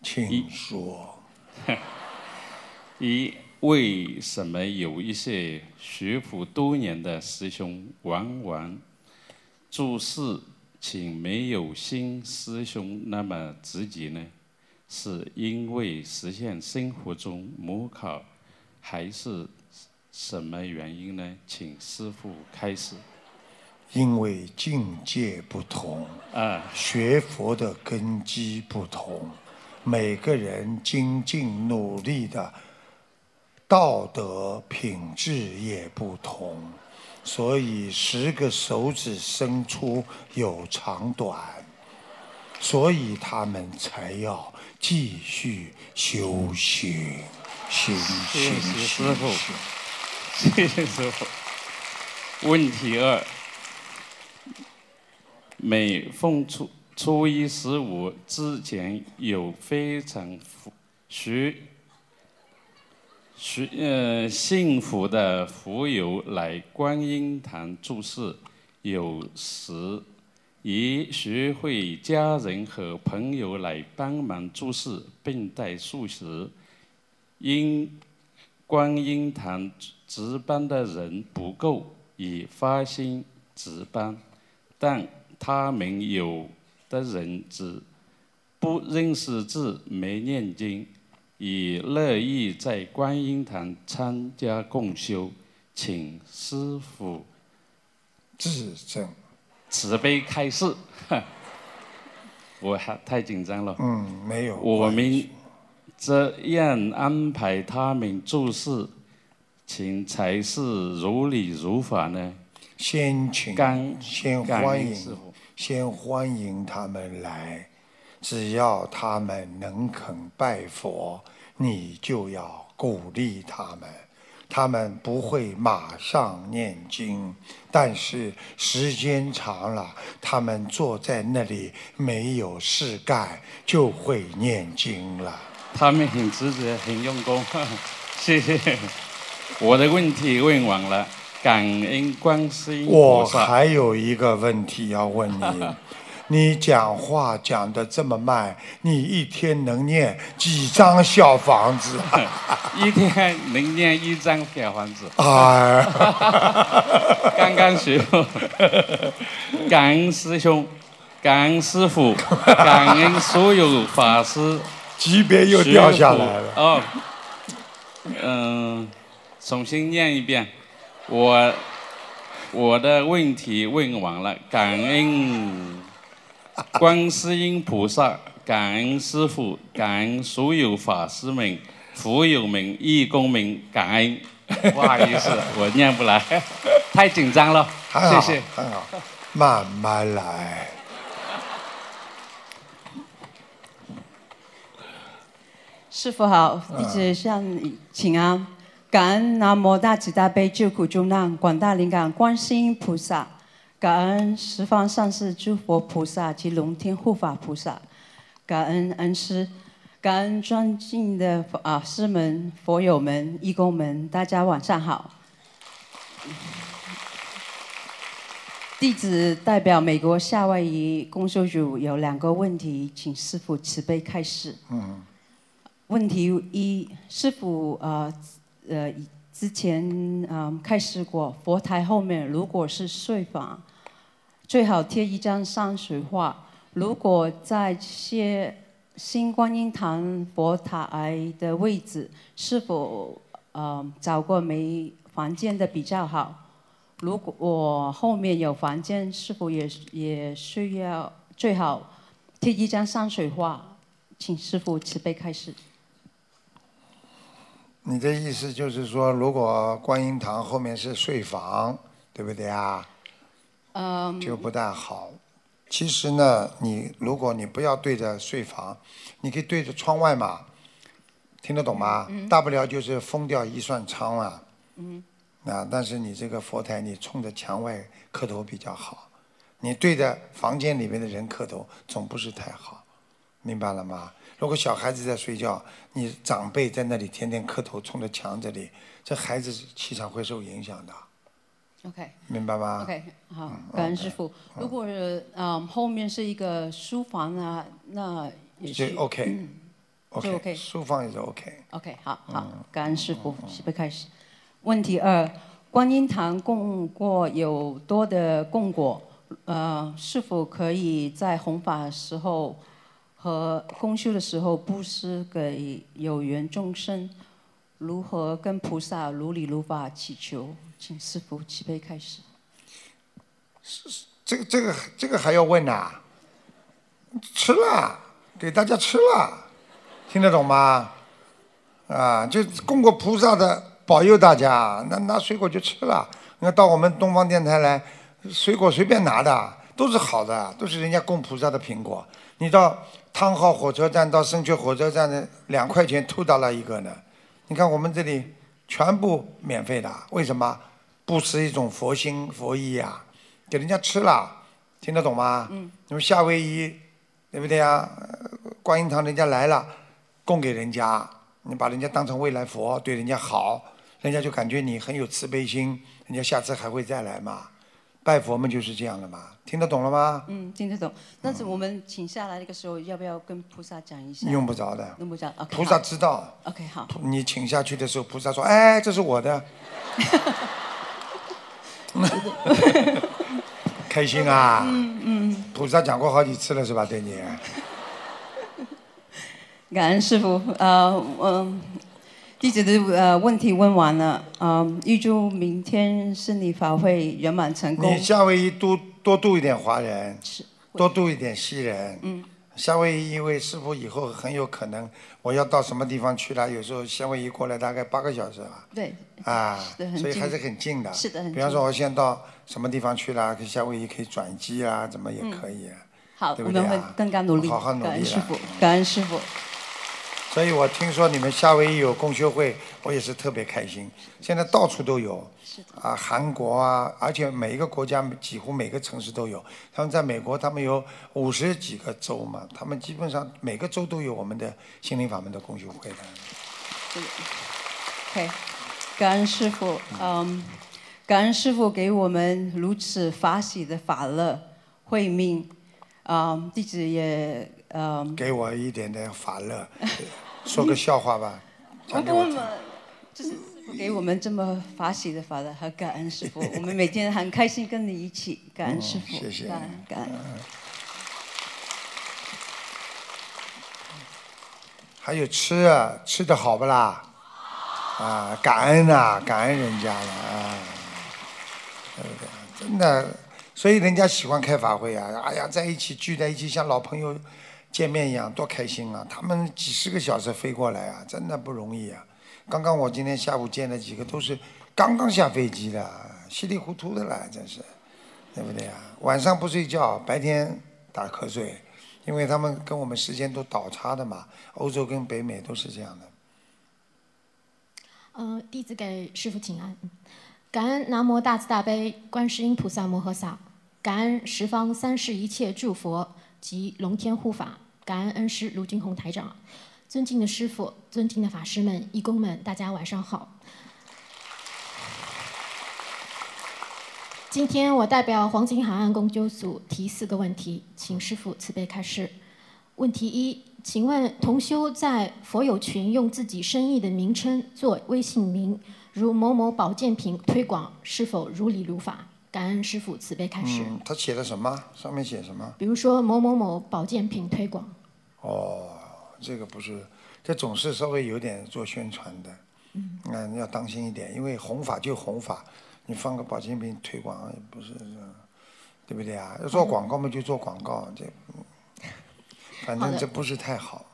请说。<laughs> 一，为什么有一些学佛多年的师兄，往往做事情没有新师兄那么直接呢？是因为实现生活中模考？还是什么原因呢？请师傅开始。因为境界不同，啊，学佛的根基不同，每个人精进努力的道德品质也不同，所以十个手指伸出有长短，所以他们才要继续修行。谢谢师傅，谢谢师傅。问题二：每逢初初一十五之前，有非常福、许许呃幸福的福友来观音堂住世，有时也学会家人和朋友来帮忙做事，并带素食。因观音堂值班的人不够，已发心值班，但他们有的人只不认识字、没念经，也乐意在观音堂参加共修，请师傅指正，慈悲开示。<laughs> 我还太紧张了。嗯，没有。我们。这样安排他们做事情才是如理如法呢？先请，先欢迎，先欢迎他们来。只要他们能肯拜佛，你就要鼓励他们。他们不会马上念经，但是时间长了，他们坐在那里没有事干，就会念经了。他们很执着，很用功，<laughs> 谢谢。我的问题问完了，感恩观世音我还有一个问题要问你，<laughs> 你讲话讲的这么慢，你一天能念几张小房子？<laughs> 一天能念一张小房子。<laughs> 哎，刚刚学。感恩师兄，感恩师傅，感恩所有法师。级别又掉下来了。哦，嗯，重新念一遍。我我的问题问完了，感恩观世音菩萨，感恩师父，感恩所有法师们、佛友们、义工们，感恩。不好意思，<laughs> 我念不来，太紧张了。谢谢。很好，慢慢来。师傅好，弟子向你请安。感恩南无大慈大悲救苦救难广大灵感观世音菩萨，感恩十方善世诸佛菩萨及龙天护法菩萨，感恩恩师，感恩尊敬的啊师门佛友们、义工们，大家晚上好。弟子代表美国夏威夷公修组有两个问题，请师傅慈悲开示。嗯。问题一，师傅呃呃之前嗯、开始过，佛台后面如果是睡房，最好贴一张山水画。如果在些新观音堂佛台的位置，是否呃找过没房间的比较好？如果我后面有房间，是否也也需要最好贴一张山水画？请师傅慈悲开示。你的意思就是说，如果观音堂后面是睡房，对不对啊？嗯。就不大好。其实呢，你如果你不要对着睡房，你可以对着窗外嘛，听得懂吗？嗯大不了就是封掉一扇窗啊。嗯。啊，但是你这个佛台，你冲着墙外磕头比较好。你对着房间里面的人磕头，总不是太好，明白了吗？如果小孩子在睡觉，你长辈在那里天天磕头，冲着墙这里，这孩子气场会受影响的，OK。明白吗 OK，好，嗯感恩师傅。如果是嗯后面是一个书房啊，那也就是 OK，嗯 OK，就 OK 书房也是 OK。OK，好好，嗯感恩师傅，准备开始。问题二：观音堂供过有多的供果，呃，是否可以在弘法时候和公修的时候布施给有缘众生？如何跟菩萨如理如法祈求？请师傅慈悲开始。这个这个这个还要问呐、吃了，给大家吃了，听得懂吗？啊，就供过菩萨的保佑大家，那拿水果就吃了。那到我们东方电台来，水果随便拿的，都是好的，都是人家供菩萨的苹果。你到汤浩火车站到深圳火车站的两块钱吐到了一个呢。你看我们这里全部免费的，为什么？不失一种佛心佛意呀、给人家吃了，听得懂吗？嗯。你们夏威夷，对不对呀？呃观音堂人家来了，供给人家，你把人家当成未来佛，对人家好，人家就感觉你很有慈悲心，人家下次还会再来嘛。拜佛嘛就是这样的嘛，听得懂了吗？嗯，听得懂。但是我们请下来那个时候，要不要跟菩萨讲一下？用不着的用不着。OK。菩萨知道。OK，好。你请下去的时候，菩萨说：“哎，这是我的。”开心啊！嗯嗯。菩萨讲过好几次了，是吧？对你。感恩师傅，呃，嗯、弟子的呃问题问完了，嗯、预祝明天圣礼法会圆满成功你。夏威夷多多度一点华人，多度一点西人。嗯。夏威夷因为师傅以后很有可能我要到什么地方去了，有时候夏威夷过来大概八个小时吧。对。啊是的，所以还是很近的。是的很近比方说，我现在到什么地方去了，夏威夷可以转机啊，怎么也可以啊。好，对不对啊我们会更加努力。好好努力了感恩师傅，感恩师傅。所以我听说你们夏威夷有共修会，我也是特别开心。现在到处都有，啊，韩国啊，而且每一个国家几乎每个城市都有。他们在美国，他们有五十几个州嘛，他们基本上每个州都有我们的心灵法门的共修会的。OK，感恩师傅，嗯，感恩师傅给我们如此法喜的法乐慧命，嗯，弟子也嗯。给我一点点法乐，说个笑话吧，讲给我听。就是给我们这么法喜的法的和感恩师傅，<laughs> 我们每天很开心跟你一起，感恩师傅，嗯谢谢感恩感恩。还有吃啊，吃的好不啦？啊，感恩啊，感恩人家了啊，对不对？真的，所以人家喜欢开法会啊，哎呀，在一起聚在一起，像老朋友见面一样，多开心啊！他们几十个小时飞过来啊，真的不容易啊。刚刚我今天下午见了几个，都是刚刚下飞机的，稀里糊涂的了，真是，对不对啊？晚上不睡觉，白天打瞌睡。因为他们跟我们时间都倒差的嘛，欧洲跟北美都是这样的。呃，弟子给师父请安，感恩南无大慈大悲观世音菩萨摩诃萨，感恩十方三世一切诸佛及龙天护法，感恩恩师卢军宏台长，尊敬的师父，尊敬的法师们、义工们，大家晚上好。今天我代表黄金海岸公纠组提四个问题，请师父慈悲开示。问题一，请问同修在佛友群用自己生意的名称做微信名，如某某保健品推广，是否如理如法？感恩师傅慈悲开始。嗯，他写的什么？上面写什么？比如说某某某保健品推广。哦，这个不是，这总是稍微有点做宣传的。嗯。那你要当心一点，因为弘法就弘法，你放个保健品推广也不是，对不对啊？要做广告嘛就做广告，这，反正这不是太好，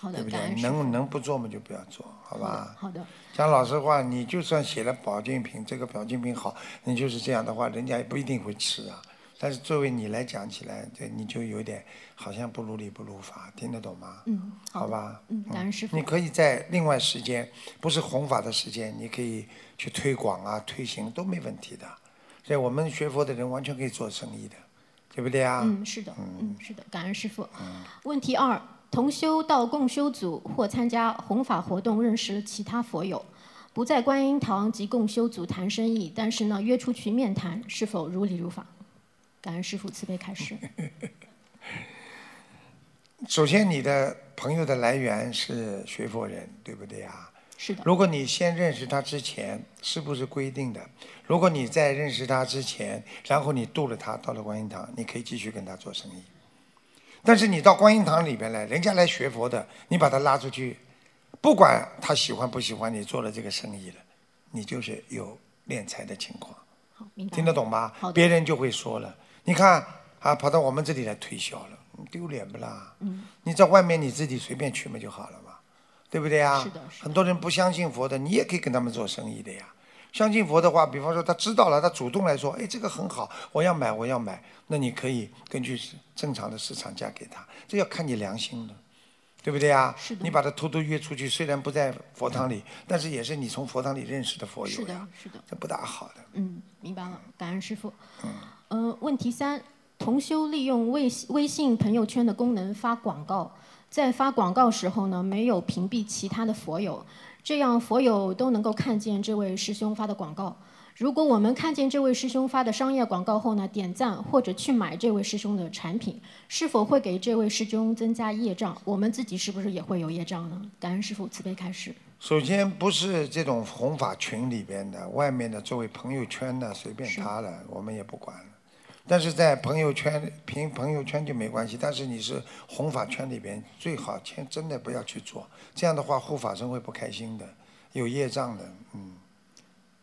好的，对不对？能能不做嘛就不要做，好吧？好的。讲老实话，你就算写了保健品，这个保健品好，你就是这样的话，人家也不一定会吃啊。但是作为你来讲起来，这你就有点好像不如理不如法，听得懂吗？嗯，好吧。嗯，感恩师父。你可以在另外时间，不是弘法的时间，你可以去推广啊、推行都没问题的。所以我们学佛的人完全可以做生意的，对不对啊？嗯，是的，嗯，是的，感恩师父。问题二：同修到共修组或参加弘法活动，认识了其他佛友，不在观音堂及共修组谈生意，但是呢约出去面谈，是否如理如法？感恩师父慈悲开示。<laughs> 首先，你的朋友的来源是学佛人，对不对啊？是的。如果你先认识他之前，是不是规定的？如果你在认识他之前，然后你度了他到了观音堂，你可以继续跟他做生意。但是你到观音堂里边来，人家来学佛的，你把他拉出去，不管他喜欢不喜欢你做了这个生意了，你就是有敛财的情况。听得懂吗好？的别人就会说了，你看啊，跑到我们这里来推销了，丢脸不啦？嗯。你在外面你自己随便去嘛就好了嘛，对不对啊？是的很多人不相信佛的，你也可以跟他们做生意的呀。相信佛的话，比方说他知道了，他主动来说，哎，这个很好，我要买，我要买，那你可以根据正常的市场价给他，这要看你良心的，对不对啊？是的你把他偷偷约出去，虽然不在佛堂里，但是也是你从佛堂里认识的佛友是的，，是的。这不大好的。嗯，明白了，感恩师傅。嗯、问题三：同修利用微微信朋友圈的功能发广告，在发广告时候呢，没有屏蔽其他的佛友，这样佛友都能够看见这位师兄发的广告。如果我们看见这位师兄发的商业广告后呢，点赞或者去买这位师兄的产品，是否会给这位师兄增加业障？我们自己是不是也会有业障呢？感恩师傅慈悲开示。首先不是这种弘法群里边的，外面的作为朋友圈的随便他了，我们也不管了。但是在朋友圈凭朋友圈就没关系，但是你是弘法圈里边，最好千真的不要去做，这样的话护法神会不开心的，有业障的，嗯，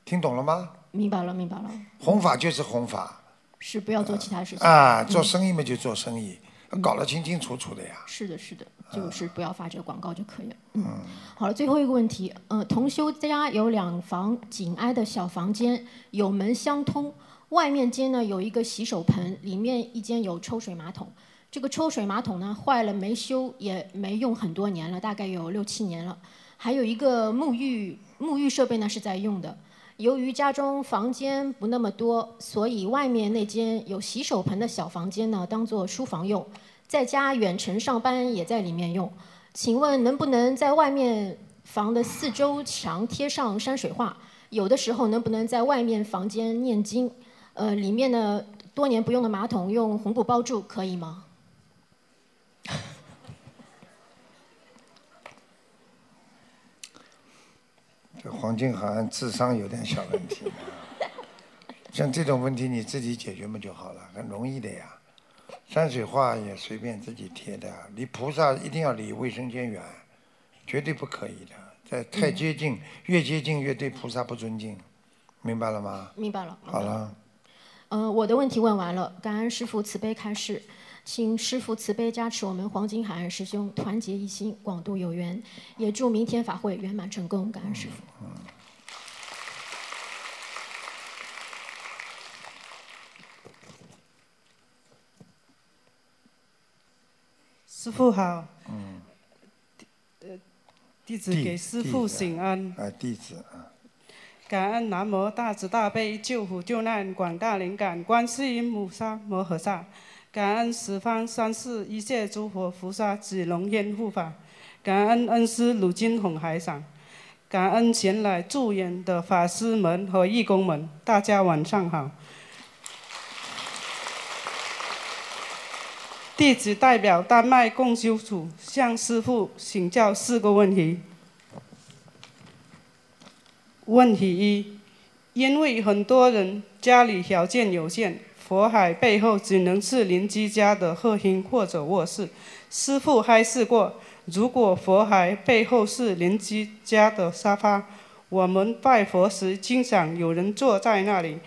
听懂了吗？明白了，明白了，弘法就是弘法。是不要做其他事情。啊，嗯做生意嘛就做生意，搞得清清楚楚的呀。是的，是的，就是不要发这个广告就可以了。嗯，好了，最后一个问题，呃，同修家有两房紧挨的小房间，有门相通，外面间呢有一个洗手盆，里面一间有抽水马桶。这个抽水马桶呢坏了没修，也没用很多年了，大概有六七年了。还有一个沐浴沐浴设备呢是在用的。由于家中房间不那么多，所以外面那间有洗手盆的小房间呢，当做书房用。在家远程上班也在里面用。请问能不能在外面房的四周墙贴上山水画？有的时候能不能在外面房间念经？呃，里面的多年不用的马桶用红布包住，可以吗？<laughs> 这黄金好像智商有点小问题。像这种问题你自己解决不就好了，很容易的呀。山水画也随便自己贴的，离菩萨一定要离卫生间远，绝对不可以的。在太接近，越接近越对菩萨不尊敬，明白了吗？明白了。好了，呃，我的问题问完了，感恩师父慈悲开示，请师父慈悲加持我们黄金海岸师兄团结一心，广度有缘，也祝明天法会圆满成功，感恩师父。师傅好，嗯，呃，弟子给师父请安。啊，弟子啊，感恩南无大慈大悲救苦救难广大灵感观世音菩萨摩诃萨，感恩十方三世一切诸佛菩萨及龙天护法，感恩恩师鲁金红海长，感恩前来助演的法师们和义工们，大家晚上好。弟子代表丹麦共修组向师父请教四个问题。问题一：因为很多人家里条件有限，佛海背后只能是邻居家的客厅或者卧室。师傅还试过，如果佛海背后是邻居家的沙发，我们拜佛时经常有人坐在那里，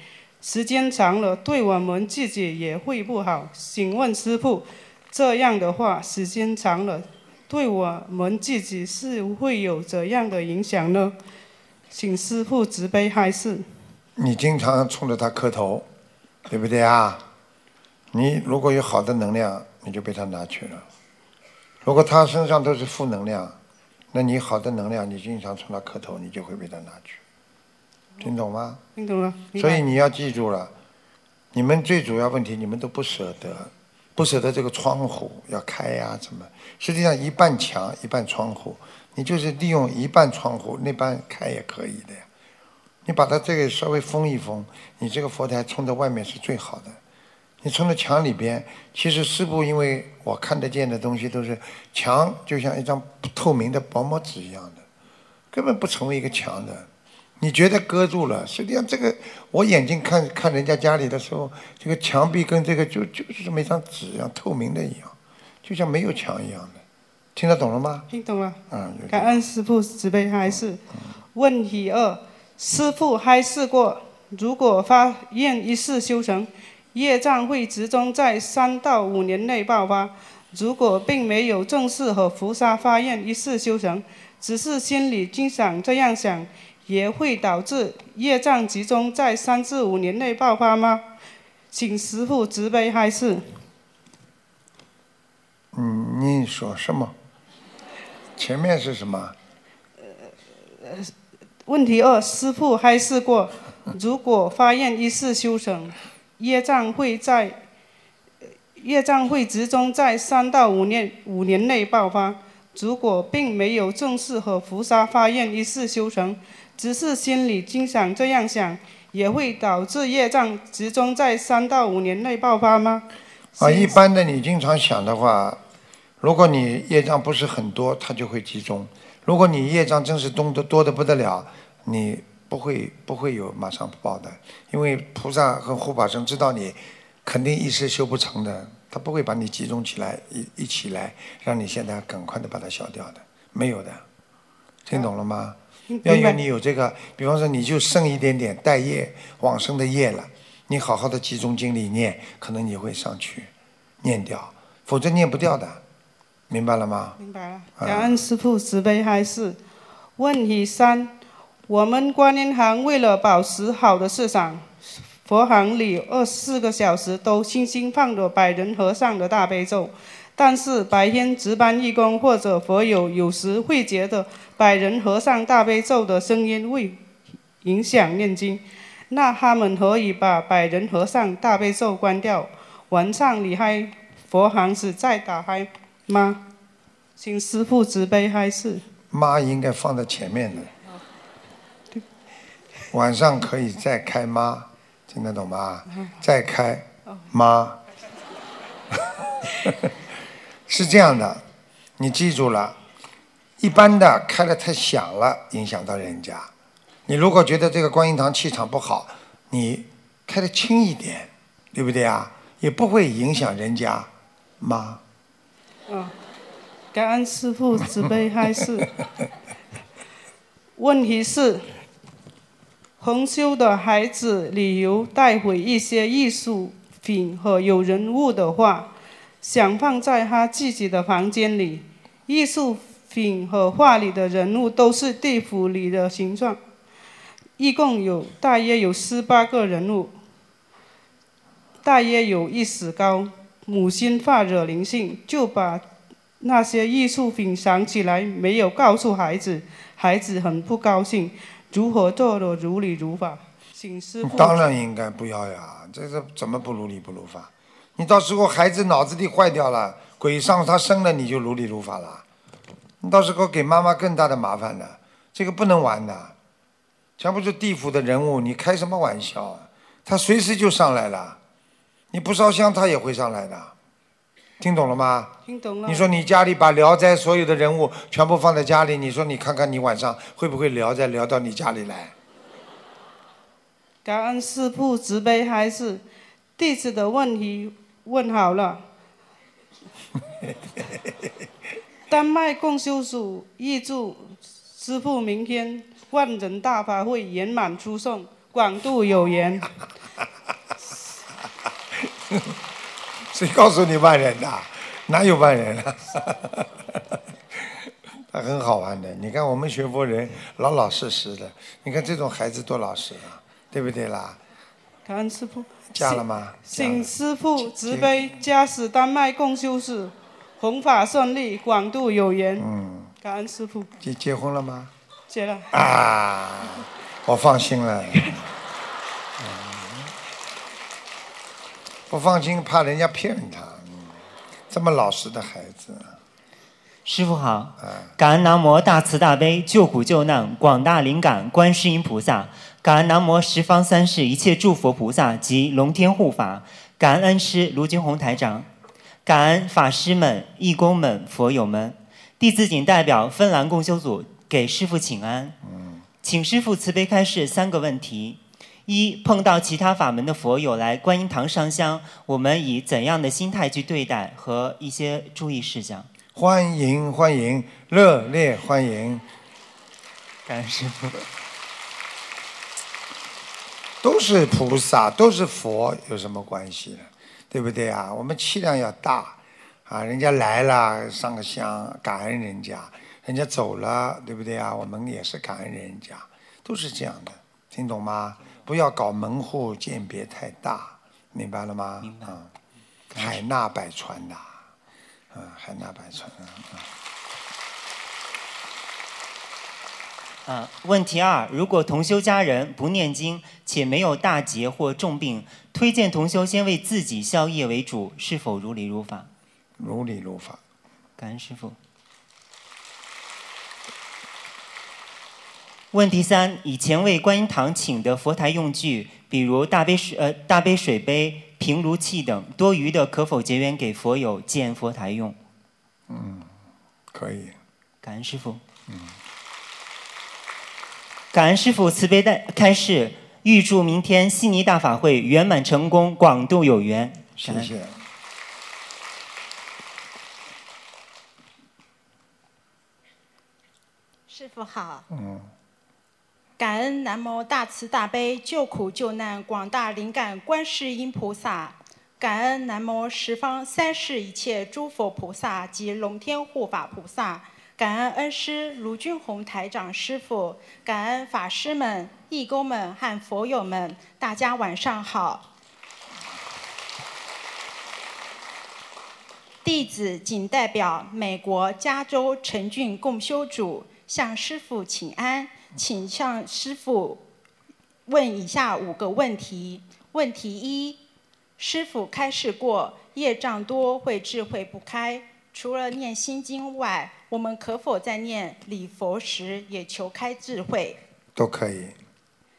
时间长了对我们自己也会不好。请问师傅，这样的话时间长了，对我们自己是会有怎样的影响呢？请师傅慈悲开示。你经常冲着他磕头，对不对啊？你如果有好的能量，你就被他拿去了；如果他身上都是负能量，那你好的能量，你经常冲他磕头，你就会被他拿去。听懂吗？听懂了。所以你要记住了，你们最主要问题，你们都不舍得，不舍得这个窗户要开呀、怎么？实际上一半墙一半窗户，你就是利用一半窗户，那半开也可以的呀。你把它这个稍微封一封，你这个佛台冲着外面是最好的。你冲到墙里边，其实师傅因为我看得见的东西都是墙，就像一张不透明的薄膜纸一样的，根本不成为一个墙的。你觉得搁住了，实际上这个我眼睛看看人家家里的时候，这个墙壁跟这个就就是这么一张纸一样透明的一样，就像没有墙一样的。听得懂了吗？听懂了。嗯，感恩师父慈悲开示。问题二：师父开示过，如果发愿一世修成，业障会集中在三到五年内爆发。如果并没有正式和菩萨发愿一世修成，只是心里经常这样想，也会导致业障集中在三至五年内爆发吗？请师父慈悲开示。嗯，你说什么？前面是什么？呃问题二：师父开示过，如果发愿一世修成，业障会在业障会集中在三到五年五年内爆发。如果并没有正式和菩萨发愿一世修成，只是心里经常这样想，也会导致业障集中在三到五年内爆发吗？啊，一般的你经常想的话，如果你业障不是很多，它就会集中；如果你业障真是多的多的不得了，你不会不会有马上报的，因为菩萨和护法神知道你肯定一时修不成的，他不会把你集中起来一一起来，让你现在赶快的把它消掉的，没有的，听懂了吗？要因为你有这个，比方说你就剩一点点待业往生的业了，你好好的集中精力念，可能你会上去念掉，否则念不掉的，明白了吗？明白了，啊感恩师父慈悲开示。问题三：我们观音堂为了保持好的市场，佛堂里二十四个小时都轻轻放着百人和尚的大悲咒，但是白天值班义工或者佛友有时会觉得百人和尚大悲咒的声音会影响念经，那他们可以把百人和尚大悲咒关掉，晚上离开佛堂时再打开吗？请师父慈悲开示。妈应该放在前面的，晚上可以再开妈，听得懂吗？再开妈，<laughs> 是这样的，你记住了，一般的开的太响了，影响到人家。你如果觉得这个观音堂气场不好，你开的轻一点，对不对啊？也不会影响人家妈。哦，感恩师父慈悲开示。问题是，同修的孩子旅游带回一些艺术品和有人物的画，想放在他自己的房间里。艺术品和画里的人物都是地府里的形状，一共有大约有十八个人物，大约有一尺高。母亲发惹灵性，就把那些艺术品藏起来，没有告诉孩子。孩子很不高兴，如何做的如理如法？请师傅。当然应该不要呀，这是怎么不如理不如法？你到时候孩子脑子里坏掉了，鬼上他身了，你就如理如法了。你到时候给妈妈更大的麻烦了，这个不能玩的。全部是地府的人物，你开什么玩笑啊？他随时就上来了，你不烧香他也会上来的，听懂了吗？听懂了。你说你家里把《聊斋》所有的人物全部放在家里，你说你看看你晚上会不会聊斋聊到你家里来？感恩师父慈悲还是，弟子的问题问好了。<laughs> 丹麦共修组预祝师父明天万人大法会圆满出送，广度有缘。<laughs> 谁告诉你万人的？哪有万人啊？<laughs> 他很好玩的。你看我们学佛人老老实实的，你看这种孩子多老实啊，对不对啦？感恩师傅。嫁了吗？请师傅慈悲加持丹麦共修士，弘法顺利，广度有缘。嗯。感恩师傅。结结婚了吗？结了。啊，我放心了。不放心，怕人家骗他。这么老实的孩子。师傅好，感恩南无大慈大悲救苦救难广大灵感观世音菩萨，感恩南无十方三世一切诸佛菩萨及龙天护法，感恩恩师卢军宏台长，感恩法师们、义工们、佛友们。弟子谨代表芬兰共修组给师傅请安，请师傅慈悲开示三个问题：一、碰到其他法门的佛友来观音堂上香，我们以怎样的心态去对待和一些注意事项？欢迎欢迎，热烈欢迎！感恩师傅。都是菩萨，都是佛，有什么关系呢？对不对啊？我们气量要大啊！人家来了，上个香，感恩人家；人家走了，对不对啊？我们也是感恩人家，都是这样的，听懂吗？不要搞门户鉴别太大，明白了吗？明白。海纳百川呐。嗯，海纳百川啊！啊，问题二：如果同修家人不念经且没有大劫或重病，推荐同修先为自己消业为主，是否如理如法？如理如法。感恩师父。问题三：以前为观音堂请的佛台用具，比如大杯水呃大杯水杯。平炉器等多余的，可否结缘给佛友建佛台用？嗯，可以。感恩师傅。嗯。感恩师傅慈悲的开示，预祝明天悉尼大法会圆满成功，广度有缘。谢谢。师傅好。嗯。感恩南无大慈大悲救苦救难广大灵感观世音菩萨，感恩南无十方三世一切诸佛菩萨及龙天护法菩萨，感恩恩师卢军宏台长师傅，感恩法师们、义工们和佛友们，大家晚上好。弟子仅代表美国加州陈俊共修组向师傅请安。请向师傅问以下五个问题。问题一：师傅开示过，业障多会智慧不开。除了念心经外，我们可否在念礼佛时也求开智慧？都可以。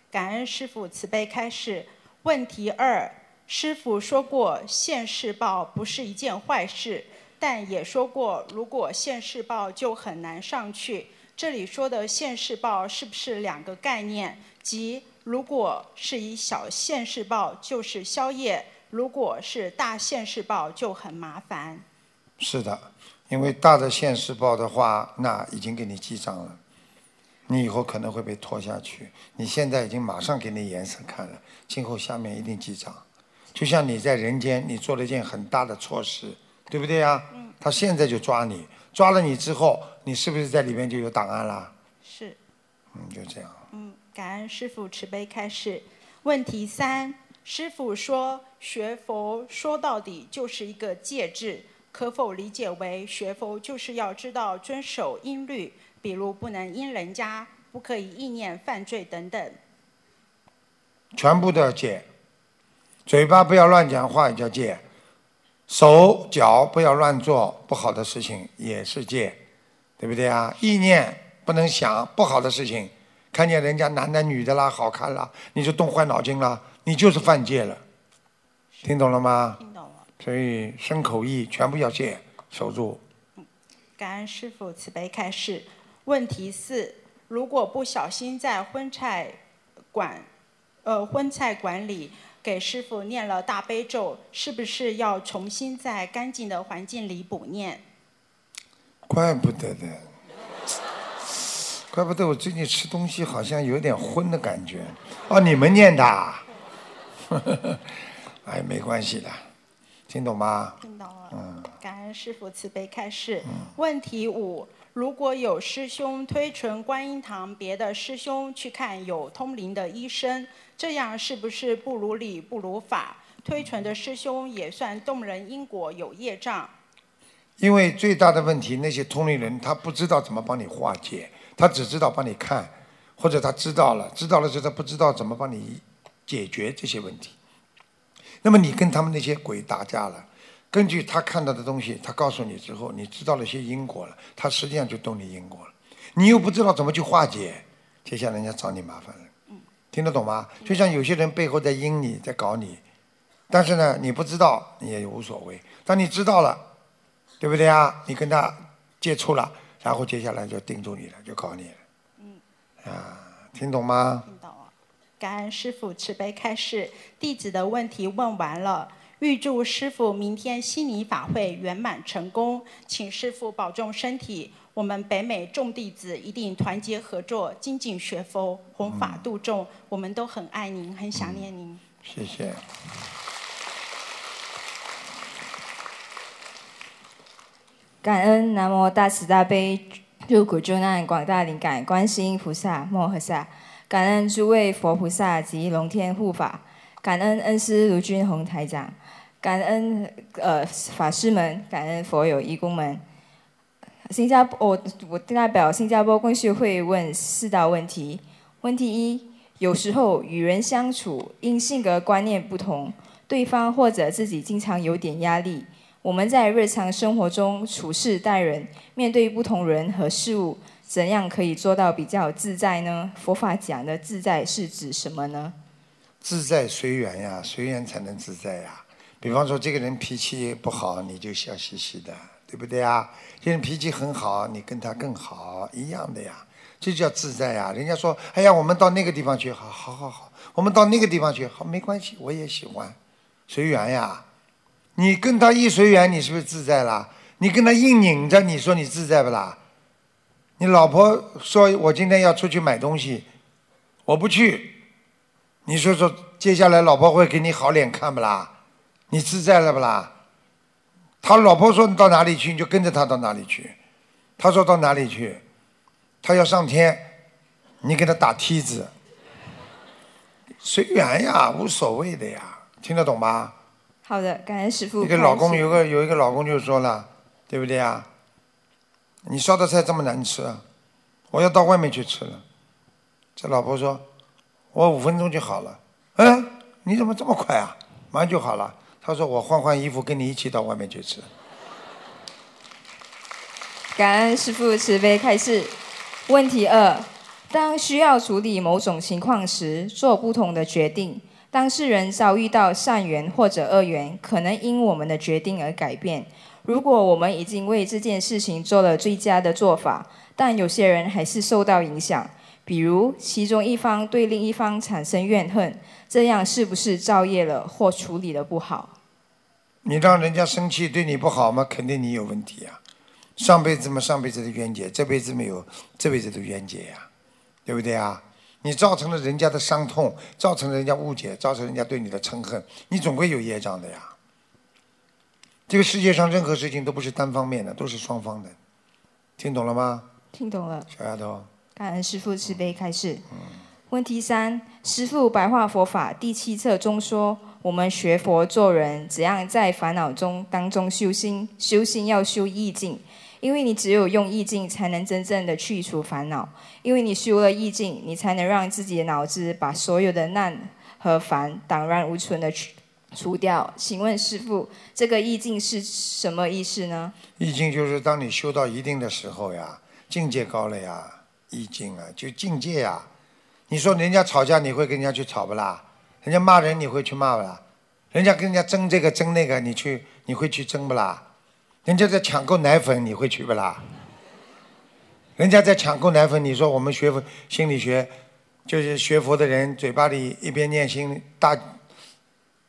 感恩师傅慈悲开示。问题二：师傅说过，现世报不是一件坏事，但也说过，如果现世报就很难上去。这里说的现世报是不是两个概念？即如果是以小现世报就是宵夜，如果是大现世报就很麻烦。是的，因为大的现世报的话，那已经给你记账了，你以后可能会被拖下去。你现在已经马上给你颜色看了，今后下面一定记账。就像你在人间，你做了一件很大的错事，对不对呀？嗯。他现在就抓你。抓了你之后，你是不是在里面就有档案了？是。嗯，就这样。嗯，感恩师傅慈悲开示。问题三：师傅说学佛说到底就是一个戒制，可否理解为学佛就是要知道遵守音律，比如不能因人家，不可以意念犯罪等等。全部都要戒，嘴巴不要乱讲话也叫戒。手脚不要乱做不好的事情，也是戒，对不对啊？意念不能想不好的事情，看见人家男的女的啦，好看啦，你就动坏脑筋了，你就是犯戒了，听懂了吗？听懂了。所以身口意全部要戒，守住。感恩师父慈悲开示。问题四：如果不小心在荤菜馆，呃荤菜馆里给师傅念了大悲咒，是不是要重新在干净的环境里补念？怪不得的，怪不得我最近吃东西好像有点荤的感觉。哦，你们念的啊？<laughs> 哎，没关系的，听懂吗？听懂了。嗯。感恩师傅慈悲开示。问题五：如果有师兄推崇观音堂别的师兄去看有通灵的医生，这样是不是不如理不如法？推存的师兄也算动人因果有业障。因为最大的问题，那些通灵人他不知道怎么帮你化解，他只知道帮你看，或者他知道了，知道了之后他不知道怎么帮你解决这些问题。那么你跟他们那些鬼打架了。根据他看到的东西，他告诉你之后，你知道了些因果了，他实际上就动你因果了。你又不知道怎么去化解，接下来人家找你麻烦了。听得懂吗？就像有些人背后在阴你，在搞你，但是呢，你不知道你也无所谓。当你知道了，对不对啊？你跟他接触了，然后接下来就盯住你了，就搞你了。嗯。啊，听懂吗？听懂了。感恩师傅慈悲开示，弟子的问题问完了。预祝师傅明天悉尼法会圆满成功，请师傅保重身体。我们北美众弟子一定团结合作，精进学佛，弘法度众。我们都很爱您，很想念您。谢谢。感恩南无大慈大悲救苦救难广大灵感观世音菩萨摩诃萨，感恩诸位佛菩萨及龙天护法，感恩恩师卢军宏台长。感恩呃法师们，感恩佛友义工们。新加坡，我我代表新加坡公学会问四道问题。问题一：有时候与人相处，因性格观念不同，对方或者自己经常有点压力。我们在日常生活中处事待人，面对不同人和事物，怎样可以做到比较自在呢？佛法讲的自在是指什么呢？自在随缘呀，随缘才能自在呀。比方说，这个人脾气不好，你就笑嘻嘻的，对不对啊？这人脾气很好，你跟他更好，一样的呀。这叫自在呀。人家说，哎呀，我们到那个地方去，好好好好。我们到那个地方去，好没关系，我也喜欢，随缘呀。你跟他一随缘，你是不是自在了？你跟他硬拧着，你说你自在不啦？你老婆说我今天要出去买东西，我不去，你说说，接下来老婆会给你好脸看不啦？你自在了不啦？他老婆说你到哪里去，你就跟着他到哪里去。他说到哪里去，他要上天，你给他打梯子，随缘呀，无所谓的呀，听得懂吧？好的，感恩师傅。一个老公有个有一个老公就说了，对不对啊？你烧的菜这么难吃，我要到外面去吃了。这老婆说，我五分钟就好了。嗯，你怎么这么快啊？马上就好了。他说：“我换换衣服，跟你一起到外面去吃。”感恩师父慈悲开示。问题二：当需要处理某种情况时，做不同的决定。当事人遭遇到善缘或者恶缘，可能因我们的决定而改变。如果我们已经为这件事情做了最佳的做法，但有些人还是受到影响，比如其中一方对另一方产生怨恨。这样是不是造业了或处理的不好？你让人家生气对你不好吗？肯定你有问题呀！上辈子嘛，上辈子的冤结，这辈子没有这辈子的冤结呀，对不对啊？你造成了人家的伤痛，造成了人家误解，造成人家对你的嗔恨，你总归有业障的呀。这个世界上任何事情都不是单方面的，都是双方的，听懂了吗？听懂了。小丫头。感恩师父慈悲开示。嗯。问题三：师父白话佛法第七册中说，我们学佛做人，怎样在烦恼中当中修心？修心要修意境，因为你只有用意境，才能真正的去除烦恼。因为你修了意境，你才能让自己的脑子把所有的难和烦荡然无存的去除掉。请问师父，这个意境是什么意思呢？意境就是当你修到一定的时候呀，境界高了呀，意境啊，就境界呀。你说人家吵架，你会跟人家去吵不啦？人家骂人，你会去骂不啦？人家跟人家争这个争那个，你去你会去争不啦？人家在抢购奶粉，你会去不啦？人家在抢购奶粉，你说我们学佛心理学，就是学佛的人，嘴巴里一边念心大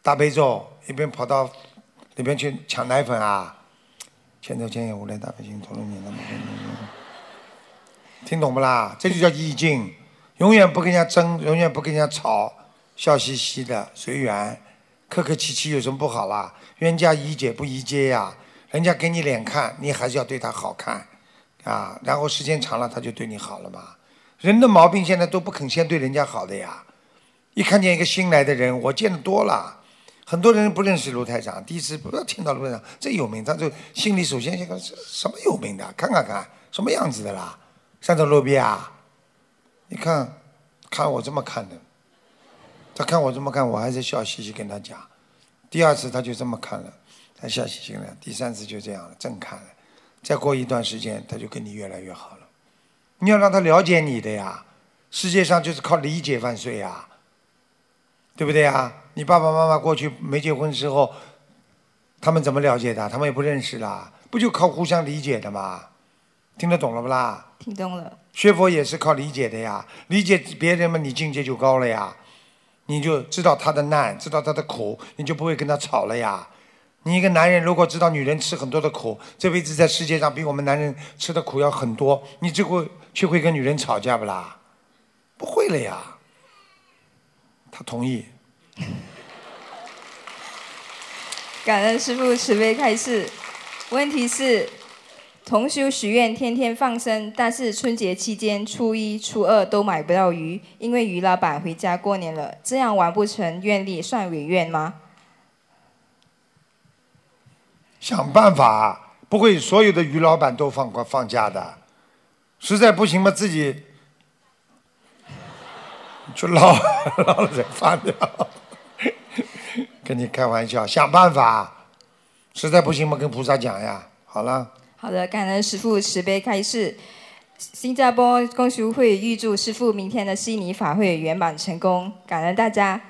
大悲咒，一边跑到里边去抢奶粉啊？千头千眼无量大悲心陀罗尼那么听懂不啦？这就叫意境，永远不跟人家争，永远不跟人家吵，笑嘻嘻的随缘，客客气气有什么不好啦？冤家宜解不宜结呀，人家给你脸看，你还是要对他好看，啊，然后时间长了他就对你好了嘛。人的毛病现在都不肯先对人家好的呀，一看见一个新来的人，我见的多了。很多人不认识卢台长，第一次不要听到卢台长这有名，他就心里首先想什什么有名的？看看看什么样子的啦？上头路边啊？你看，看我这么看的，他看我这么看，我还是笑嘻嘻跟他讲。第二次他就这么看了，他笑嘻嘻了。第三次就这样了，正看了。再过一段时间，他就跟你越来越好了。你要让他了解你的呀，世界上就是靠理解万岁呀，对不对呀？你爸爸妈妈过去没结婚时候，他们怎么了解的？他们也不认识啦，不就靠互相理解的吗？听得懂了不啦？听懂了。学佛也是靠理解的呀，理解别人嘛，你境界就高了呀，你就知道他的难，知道他的苦，你就不会跟他吵了呀。你一个男人如果知道女人吃很多的苦，这辈子在世界上比我们男人吃的苦要很多，你就会却会跟女人吵架不啦？不会了呀。他同意。感恩师父慈悲开示。问题是，同修许愿天天放生，但是春节期间初一、初二都买不到鱼，因为鱼老板回家过年了，这样完不成愿力，算违愿吗？想办法，不会所有的鱼老板都放过放假的，实在不行嘛，自己去捞 <laughs> 捞了再放掉。跟你开玩笑，想办法，实在不行嘛，跟菩萨讲呀。好了，好的，感恩师父慈悲开示。新加坡公修会预祝师父明天的悉尼法会圆满成功，感恩大家。